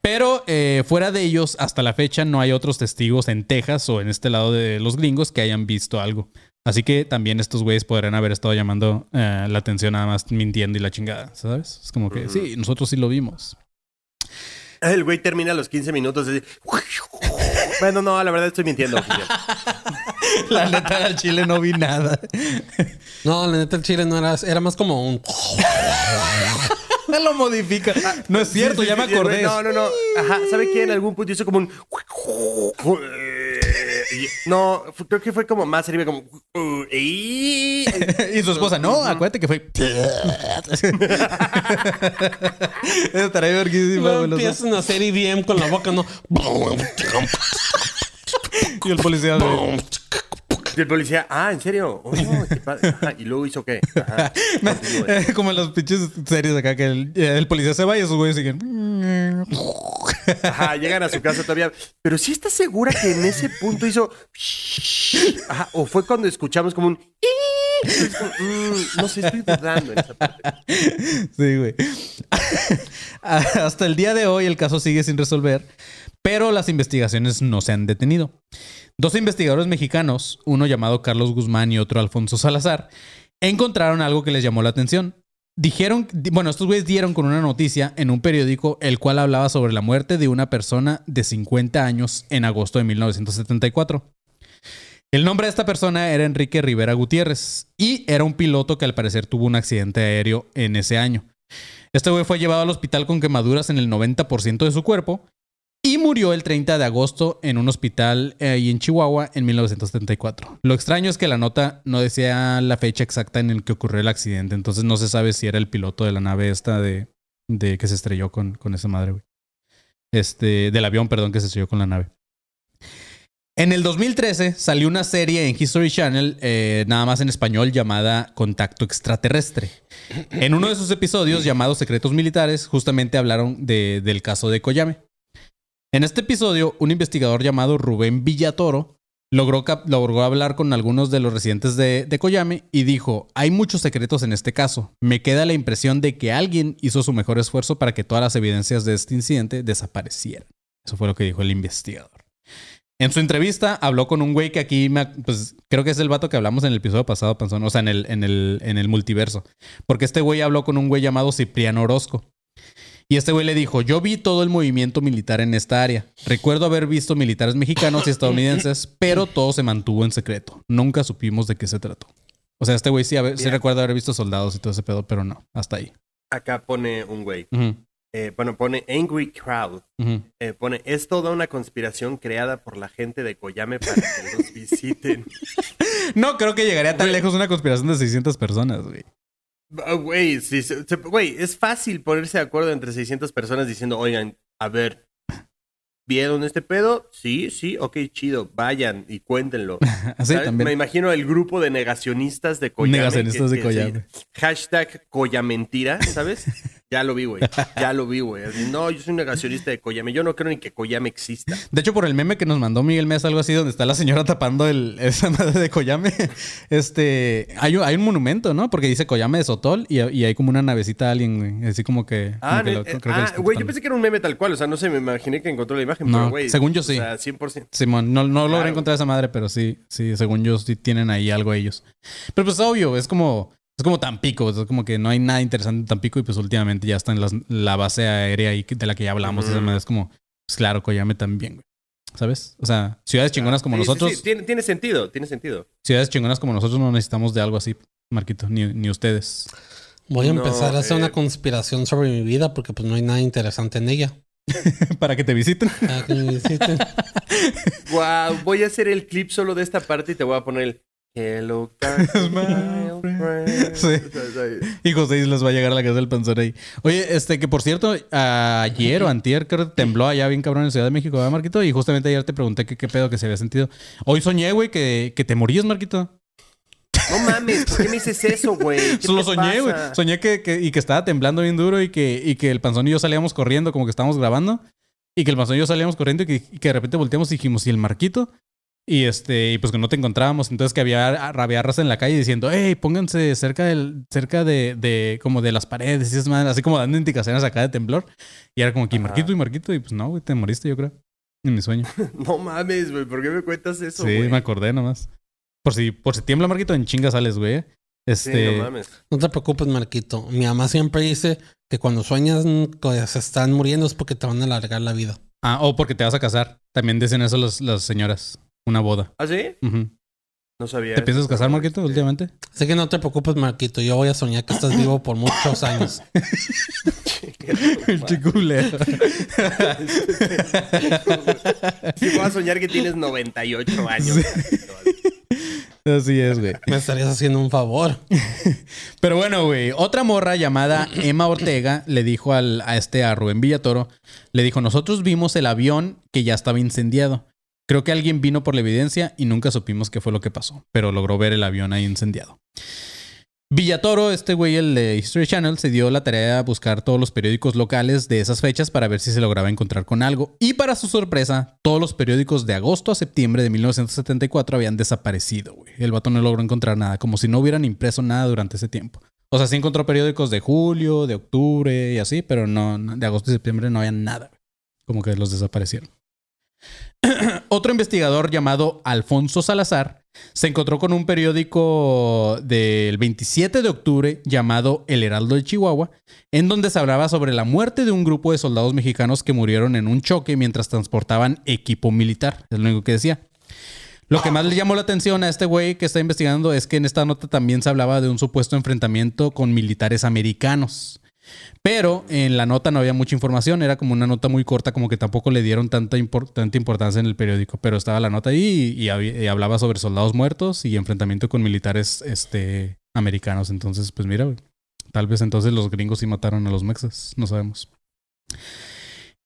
Pero eh, fuera de ellos, hasta la fecha no hay otros testigos en Texas o en este lado de los gringos que hayan visto algo. Así que también estos güeyes podrán haber estado llamando eh, la atención nada más mintiendo y la chingada, ¿sabes? Es como que sí, nosotros sí lo vimos.
El güey termina a los 15 minutos. así, Bueno, no, la verdad estoy mintiendo.
La neta al chile no vi nada.
No, la neta, el chile no era, era más como un.
No lo modifica. No es cierto,
Sí, sí,
ya me
sí,
acordé.
No, no, no. Ajá, ¿sabe qué? En algún punto hizo como un. Y- No, creo que fue como más arriba, como.
y su esposa, no, acuérdate que fue. Estará verguísima, dos.
empiezan a hacer IBM con la boca, ¿no?
Y el policía.
Y el policía, ah, ¿en serio? Oh, qué padre. Ajá, Y luego hizo qué? Ajá.
Eh, Como en las pinches series acá que el, el policía se va y esos güeyes siguen.
Ajá, llegan a su casa todavía. Pero sí estás segura que en ese punto hizo. Ajá, o fue cuando escuchamos como un. Mm, no sé, estoy dudando en esa parte.
Sí, güey. Hasta el día de hoy el caso sigue sin resolver, pero las investigaciones no se han detenido. Dos investigadores mexicanos, uno llamado Carlos Guzmán y otro Alfonso Salazar, encontraron algo que les llamó la atención. Dijeron, di- bueno, estos güeyes dieron con una noticia en un periódico el cual hablaba sobre la muerte de una persona de 50 años en agosto de 1974. El nombre de esta persona era Enrique Rivera Gutiérrez y era un piloto que al parecer tuvo un accidente aéreo en ese año. Este güey fue llevado al hospital con quemaduras en el 90% de su cuerpo y murió el 30 de agosto en un hospital eh, ahí en Chihuahua en 1974. Lo extraño es que la nota no decía la fecha exacta en el que ocurrió el accidente, entonces no se sabe si era el piloto de la nave esta de, de que se estrelló con, con esa madre, güey. Este, del avión, perdón, que se estrelló con la nave. En el 2013 salió una serie en History Channel, eh, nada más en español, llamada Contacto Extraterrestre. En uno de sus episodios, llamado Secretos Militares, justamente hablaron de- del caso de Koyame. En este episodio, un investigador llamado Rubén Villatoro logró, logró hablar con algunos de los residentes de, de Koyame y dijo, hay muchos secretos en este caso. Me queda la impresión de que alguien hizo su mejor esfuerzo para que todas las evidencias de este incidente desaparecieran. Eso fue lo que dijo el investigador. En su entrevista habló con un güey que aquí, me, pues creo que es el vato que hablamos en el episodio pasado, Panzón, o sea, en el, en el, en el multiverso. Porque este güey habló con un güey llamado Cipriano Orozco. Y este güey le dijo, yo vi todo el movimiento militar en esta área. Recuerdo haber visto militares mexicanos y estadounidenses, pero todo se mantuvo en secreto. Nunca supimos de qué se trató. O sea, este güey sí, recuerda haber visto soldados y todo ese pedo, pero no, hasta ahí.
Acá pone un güey. Eh, bueno, pone Angry Crowd. Eh, pone, es toda una conspiración creada por la gente de Coyame para que los visiten.
No, creo que llegaría tan
Güey.
lejos una conspiración de 600 personas, güey.
Ah, Güey, sí, se- güey, es fácil ponerse de acuerdo entre 600 personas diciendo, oigan, a ver, ¿vieron este pedo? Sí, sí, ok, chido, vayan y cuéntenlo.
Así
¿Sabes?
también.
Me imagino el grupo de negacionistas de Coyame.
Negacionistas
que-
de
que sí, hashtag Coyamentira, ¿sabes? Ya lo vi, güey. Ya lo vi, güey. No, yo soy un negacionista de Coyame. Yo no creo ni que Coyame exista.
De hecho, por el meme que nos mandó Miguel Mesa, algo así, donde está la señora tapando el, esa madre de Coyame, este, hay, un- hay un monumento, ¿no? Porque dice Coyame de Sotol y, y hay como una navecita alien, güey. Así como que...
Ah, eh, ah, güey, yo pensé que era un meme tal cual. O sea, no sé, me imaginé que encontró la imagen.
No,
pero, güey.
según yo sí.
O sea, 100%.
Simón, no, no logré encontrar esa madre, pero sí, sí, según yo, sí tienen ahí algo ellos. Pero pues obvio, es como, es como Tampico, es como que no hay nada interesante en Tampico y pues últimamente ya está en las- la base aérea ahí que- de la que ya hablamos. Esa madre es como, pues claro, Coyame también, güey. ¿Sabes? O sea, ciudades chingonas como
Sí,
nosotros,
sí, tiene, tiene sentido, tiene sentido.
ciudades chingonas como nosotros no necesitamos de algo así, Marquito, ni, ni ustedes.
Voy a
No,
empezar a hacer
eh.
una conspiración sobre mi vida porque pues no hay nada interesante en ella.
Para que te visiten.
Para que me visiten.
Wow, voy a hacer el clip solo de esta parte y te voy a poner el Hello, darkness, my friend.
Sí. Y José les va a llegar a la casa del panzón ahí. Oye, este, que por cierto, ayer o antier, creo que tembló allá bien cabrón en Ciudad de México, ¿verdad, Marquito? Y justamente ayer te pregunté que qué pedo que se había sentido. Hoy soñé, güey, que, que te morías, Marquito.
No mames, ¿por qué me dices eso, güey? ¿Qué
Solo
te
soñé, güey. Soñé que, que- y que estaba temblando bien duro y que, y que el panzón y yo salíamos corriendo como que estábamos grabando. Y que el panzón y yo salíamos corriendo y que, y que de repente volteamos y dijimos, ¿y el Marquito? Y este, y pues que no te encontrábamos. Entonces que había raza en la calle diciendo, hey, pónganse cerca del, cerca de, de, como de las paredes y esas madres, así como dando indicaciones acá de temblor. Y era como que, ¿y
Ajá.
Marquito y Marquito? Y pues no, güey, te moriste, yo creo. En mi sueño.
No mames, güey, ¿por qué me cuentas eso,
sí,
güey?
me acordé nomás. Por si, por si tiembla Marquito, en chinga sales, güey.
Sí,
Este.
no mames.
No te preocupes, Marquito. Mi mamá siempre dice que cuando sueñas que se están muriendo es porque te van a alargar la vida.
Ah, o porque te vas a casar. También dicen eso los- las señoras. Una boda.
¿Ah, sí? No sabía.
¿Te piensas casar, Marquito, últimamente?
Así que no te preocupes, Marquito. Yo voy a soñar que estás vivo por muchos años.
El chiculero.
Sí, voy a soñar que tienes 98 años.
Así es, güey.
Me estarías haciendo un favor.
Pero bueno, güey. Otra morra llamada Emma Ortega le dijo al, a este, a Rubén Villatoro, le dijo, nosotros vimos el avión que ya estaba incendiado. Creo que alguien vino por la evidencia y nunca supimos qué fue lo que pasó, pero logró ver el avión ahí incendiado. Villatoro, este güey, el de History Channel, se dio la tarea de buscar todos los periódicos locales de esas fechas para ver si se lograba encontrar con algo. Y para su sorpresa, todos los periódicos de agosto a septiembre de 1974 habían desaparecido, güey. El vato no logró encontrar nada, como si no hubieran impreso nada durante ese tiempo. O sea, sí encontró periódicos de julio, de octubre y así, pero no, de agosto y septiembre no había nada. Como que los desaparecieron. Otro investigador llamado Alfonso Salazar se encontró con un periódico del 27 de octubre llamado El Heraldo de Chihuahua, en donde se hablaba sobre la muerte de un grupo de soldados mexicanos que murieron en un choque mientras transportaban equipo militar. Es lo único que decía. Lo que más le llamó la atención a este güey que está investigando es que en esta nota también se hablaba de un supuesto enfrentamiento con militares americanos. Pero en la nota no había mucha información, era como una nota muy corta, como que tampoco le dieron tanta, tanta importancia en el periódico, pero estaba la nota ahí y, y hablaba sobre soldados muertos y enfrentamiento con militares este, americanos. Entonces, pues mira, tal vez entonces los gringos sí mataron a los mexas, no sabemos.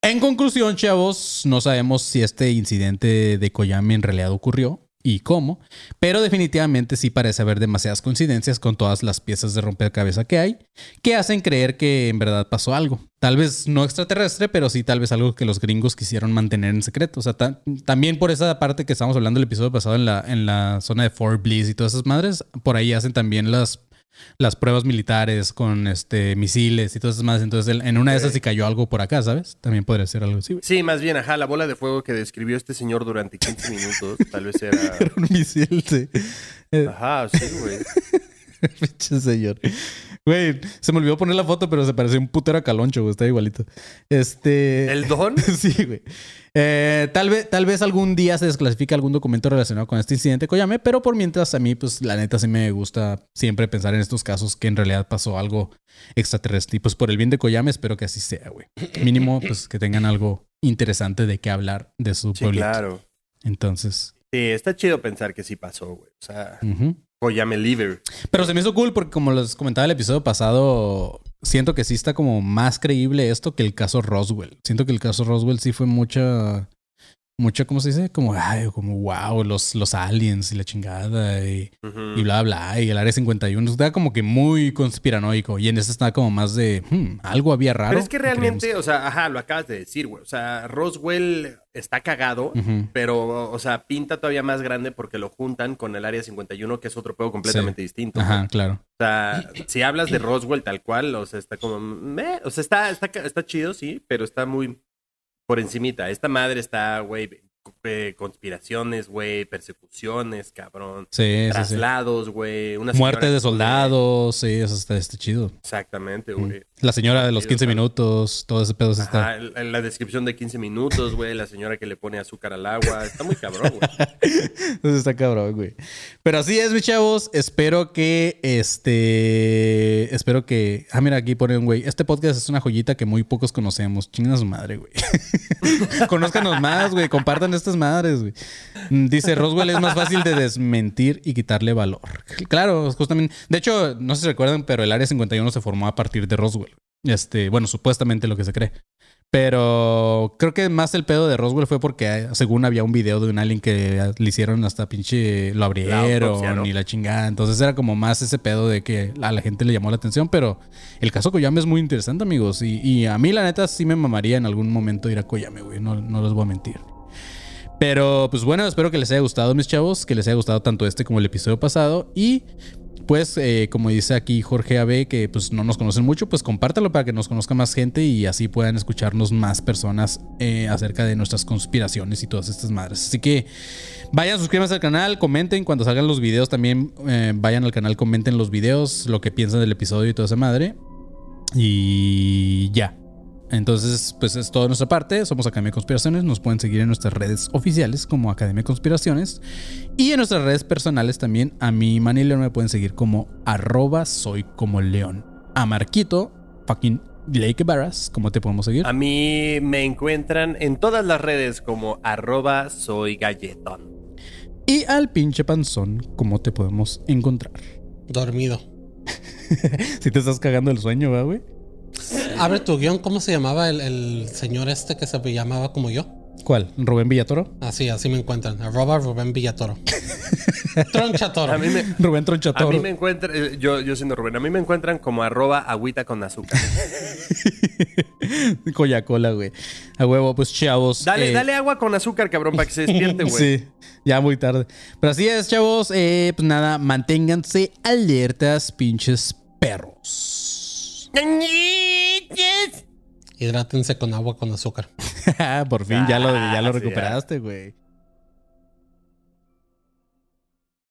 En conclusión, chavos, no sabemos si este incidente de Koyami en realidad ocurrió y cómo, pero definitivamente sí parece haber demasiadas coincidencias con todas las piezas de rompecabezas que hay que hacen creer que en verdad pasó algo. Tal vez no extraterrestre, pero sí tal vez algo que los gringos quisieron mantener en secreto. O sea, ta- también por esa parte que estamos hablando el episodio pasado en la, en la zona de Fort Bliss y todas esas madres, por ahí hacen también las, las pruebas militares con este misiles y todas esas más. Entonces, en una de esas sí cayó algo por acá, ¿sabes? También podría ser algo así, güey.
Sí, más bien, ajá, la bola de fuego que describió este señor durante 15 minutos, tal vez era...
Era un misil, sí.
Ajá, sí, güey.
Pinche señor. Güey, se me olvidó poner la foto, pero se parecía un putero a Caloncho, güey. Está igualito. Este.
¿El don?
sí, güey. Eh, tal, vez, tal vez algún día se desclasifique algún documento relacionado con este incidente Koyame, pero por mientras a mí, pues la neta sí me gusta siempre pensar en estos casos que en realidad pasó algo extraterrestre. Y pues por el bien de Koyame, espero que así sea, güey. Mínimo, pues que tengan algo interesante de qué hablar de su
Sí,
pueblito.
claro.
Entonces.
Sí, está chido pensar que sí pasó, güey. O sea,
ujú.
Koyame Liver.
Pero se me hizo cool porque como les comentaba el episodio pasado, siento que sí está como más creíble esto que el caso Roswell. Siento que el caso Roswell sí fue mucha, mucha, ¿cómo se dice? Como, ay, como, wow, los, los aliens y la chingada y, y bla, bla, y el área 51. Está como que muy conspiranoico y en este está como más de, hmm, algo había raro.
Pero es que realmente, o sea, ajá, lo acabas de decir, güey. O sea, Roswell está cagado, pero, o sea, pinta todavía más grande porque lo juntan con el área 51, que es otro pedo completamente distinto. güey.
Ajá, claro.
O sea, si hablas de Roswell tal cual, o sea, está como, meh, o sea, está, está, está chido, sí, pero está muy por encimita. Esta madre está, güey, eh, conspiraciones, güey, persecuciones, cabrón.
Sí, sí, sí.
Traslados, güey. una
Muerte de soldados, sí, eso está, está chido.
Exactamente,
Mm. La señora de los
Sí,
15
o sea,
minutos, todo ese pedo sí está.
Ajá, el- la descripción de 15 minutos, güey, la señora que le pone azúcar al agua, está muy cabrón, güey.
Está cabrón, güey. Pero así es, mis chavos. Espero que este. Espero que. Ah, mira, aquí ponen, güey. Este podcast es una joyita que muy pocos conocemos. Chinga su madre, güey. Conózcanos más, güey. Compartan estas madres, güey. Mm, Dice Roswell es más fácil de desmentir y quitarle valor. Claro, justamente. De hecho, no sé si recuerdan, pero el área 51 se formó a partir de Roswell. Este, bueno, supuestamente lo que se cree. Pero creo que más el pedo de Roswell fue porque eh, según había un video de un alien que le hicieron hasta pinche lo abrieron y la chingada. Entonces era como más ese pedo de que a la gente le llamó la atención. Pero el caso Koyame es muy interesante, amigos. Y, y a mí, la neta, sí me mamaría en algún momento ir a Koyame, güey. No, no les voy a mentir. Pero pues bueno, espero que les haya gustado, mis chavos, que les haya gustado tanto este como el episodio pasado. Y pues, eh, como dice aquí Jorge AB, que pues no nos conocen mucho, pues compártalo para que nos conozca más gente y así puedan escucharnos más personas eh, acerca de nuestras conspiraciones y todas estas madres. Así que vayan, suscríbanse al canal, comenten cuando salgan los videos también, eh, vayan al canal, comenten los videos, lo que piensan del episodio y toda esa madre. Y ya. Entonces, pues es todo de nuestra parte. Somos Academia de Conspiraciones. Nos pueden seguir en nuestras redes oficiales como Academia de Conspiraciones. Y en nuestras redes personales también. A mi Manny León me pueden seguir como arroba soy como león. A Marquito, fucking Blake Barras, ¿cómo te podemos seguir?
A mí me encuentran en todas las redes como arroba soy galletón.
Y al pinche panzón, ¿cómo te podemos encontrar?
Dormido.
Si te estás cagando el sueño, ¿va, güey?
Abre tu guion. ¿Cómo se llamaba el, el señor este que se llamaba como yo?
¿Cuál? ¿Rubén Villatoro?
Así, así me encuentran. Arroba Rubén Villatoro. Tronchatoro.
A mí me,
Rubén
a
Tronchatoro.
mí me encuentran, eh, yo, yo siendo Rubén, a mí me encuentran como arroba agüita con azúcar.
Coca-Cola, güey. A huevo, pues chavos.
Dale,
eh,
dale agua con azúcar, cabrón, para que se despierte, güey.
Sí, ya muy tarde. Pero así es, chavos. Eh, pues nada, manténganse alertas, pinches perros.
Hidrátense con agua con azúcar.
Por fin, ya lo, ya lo
Ah, sí,
recuperaste, güey.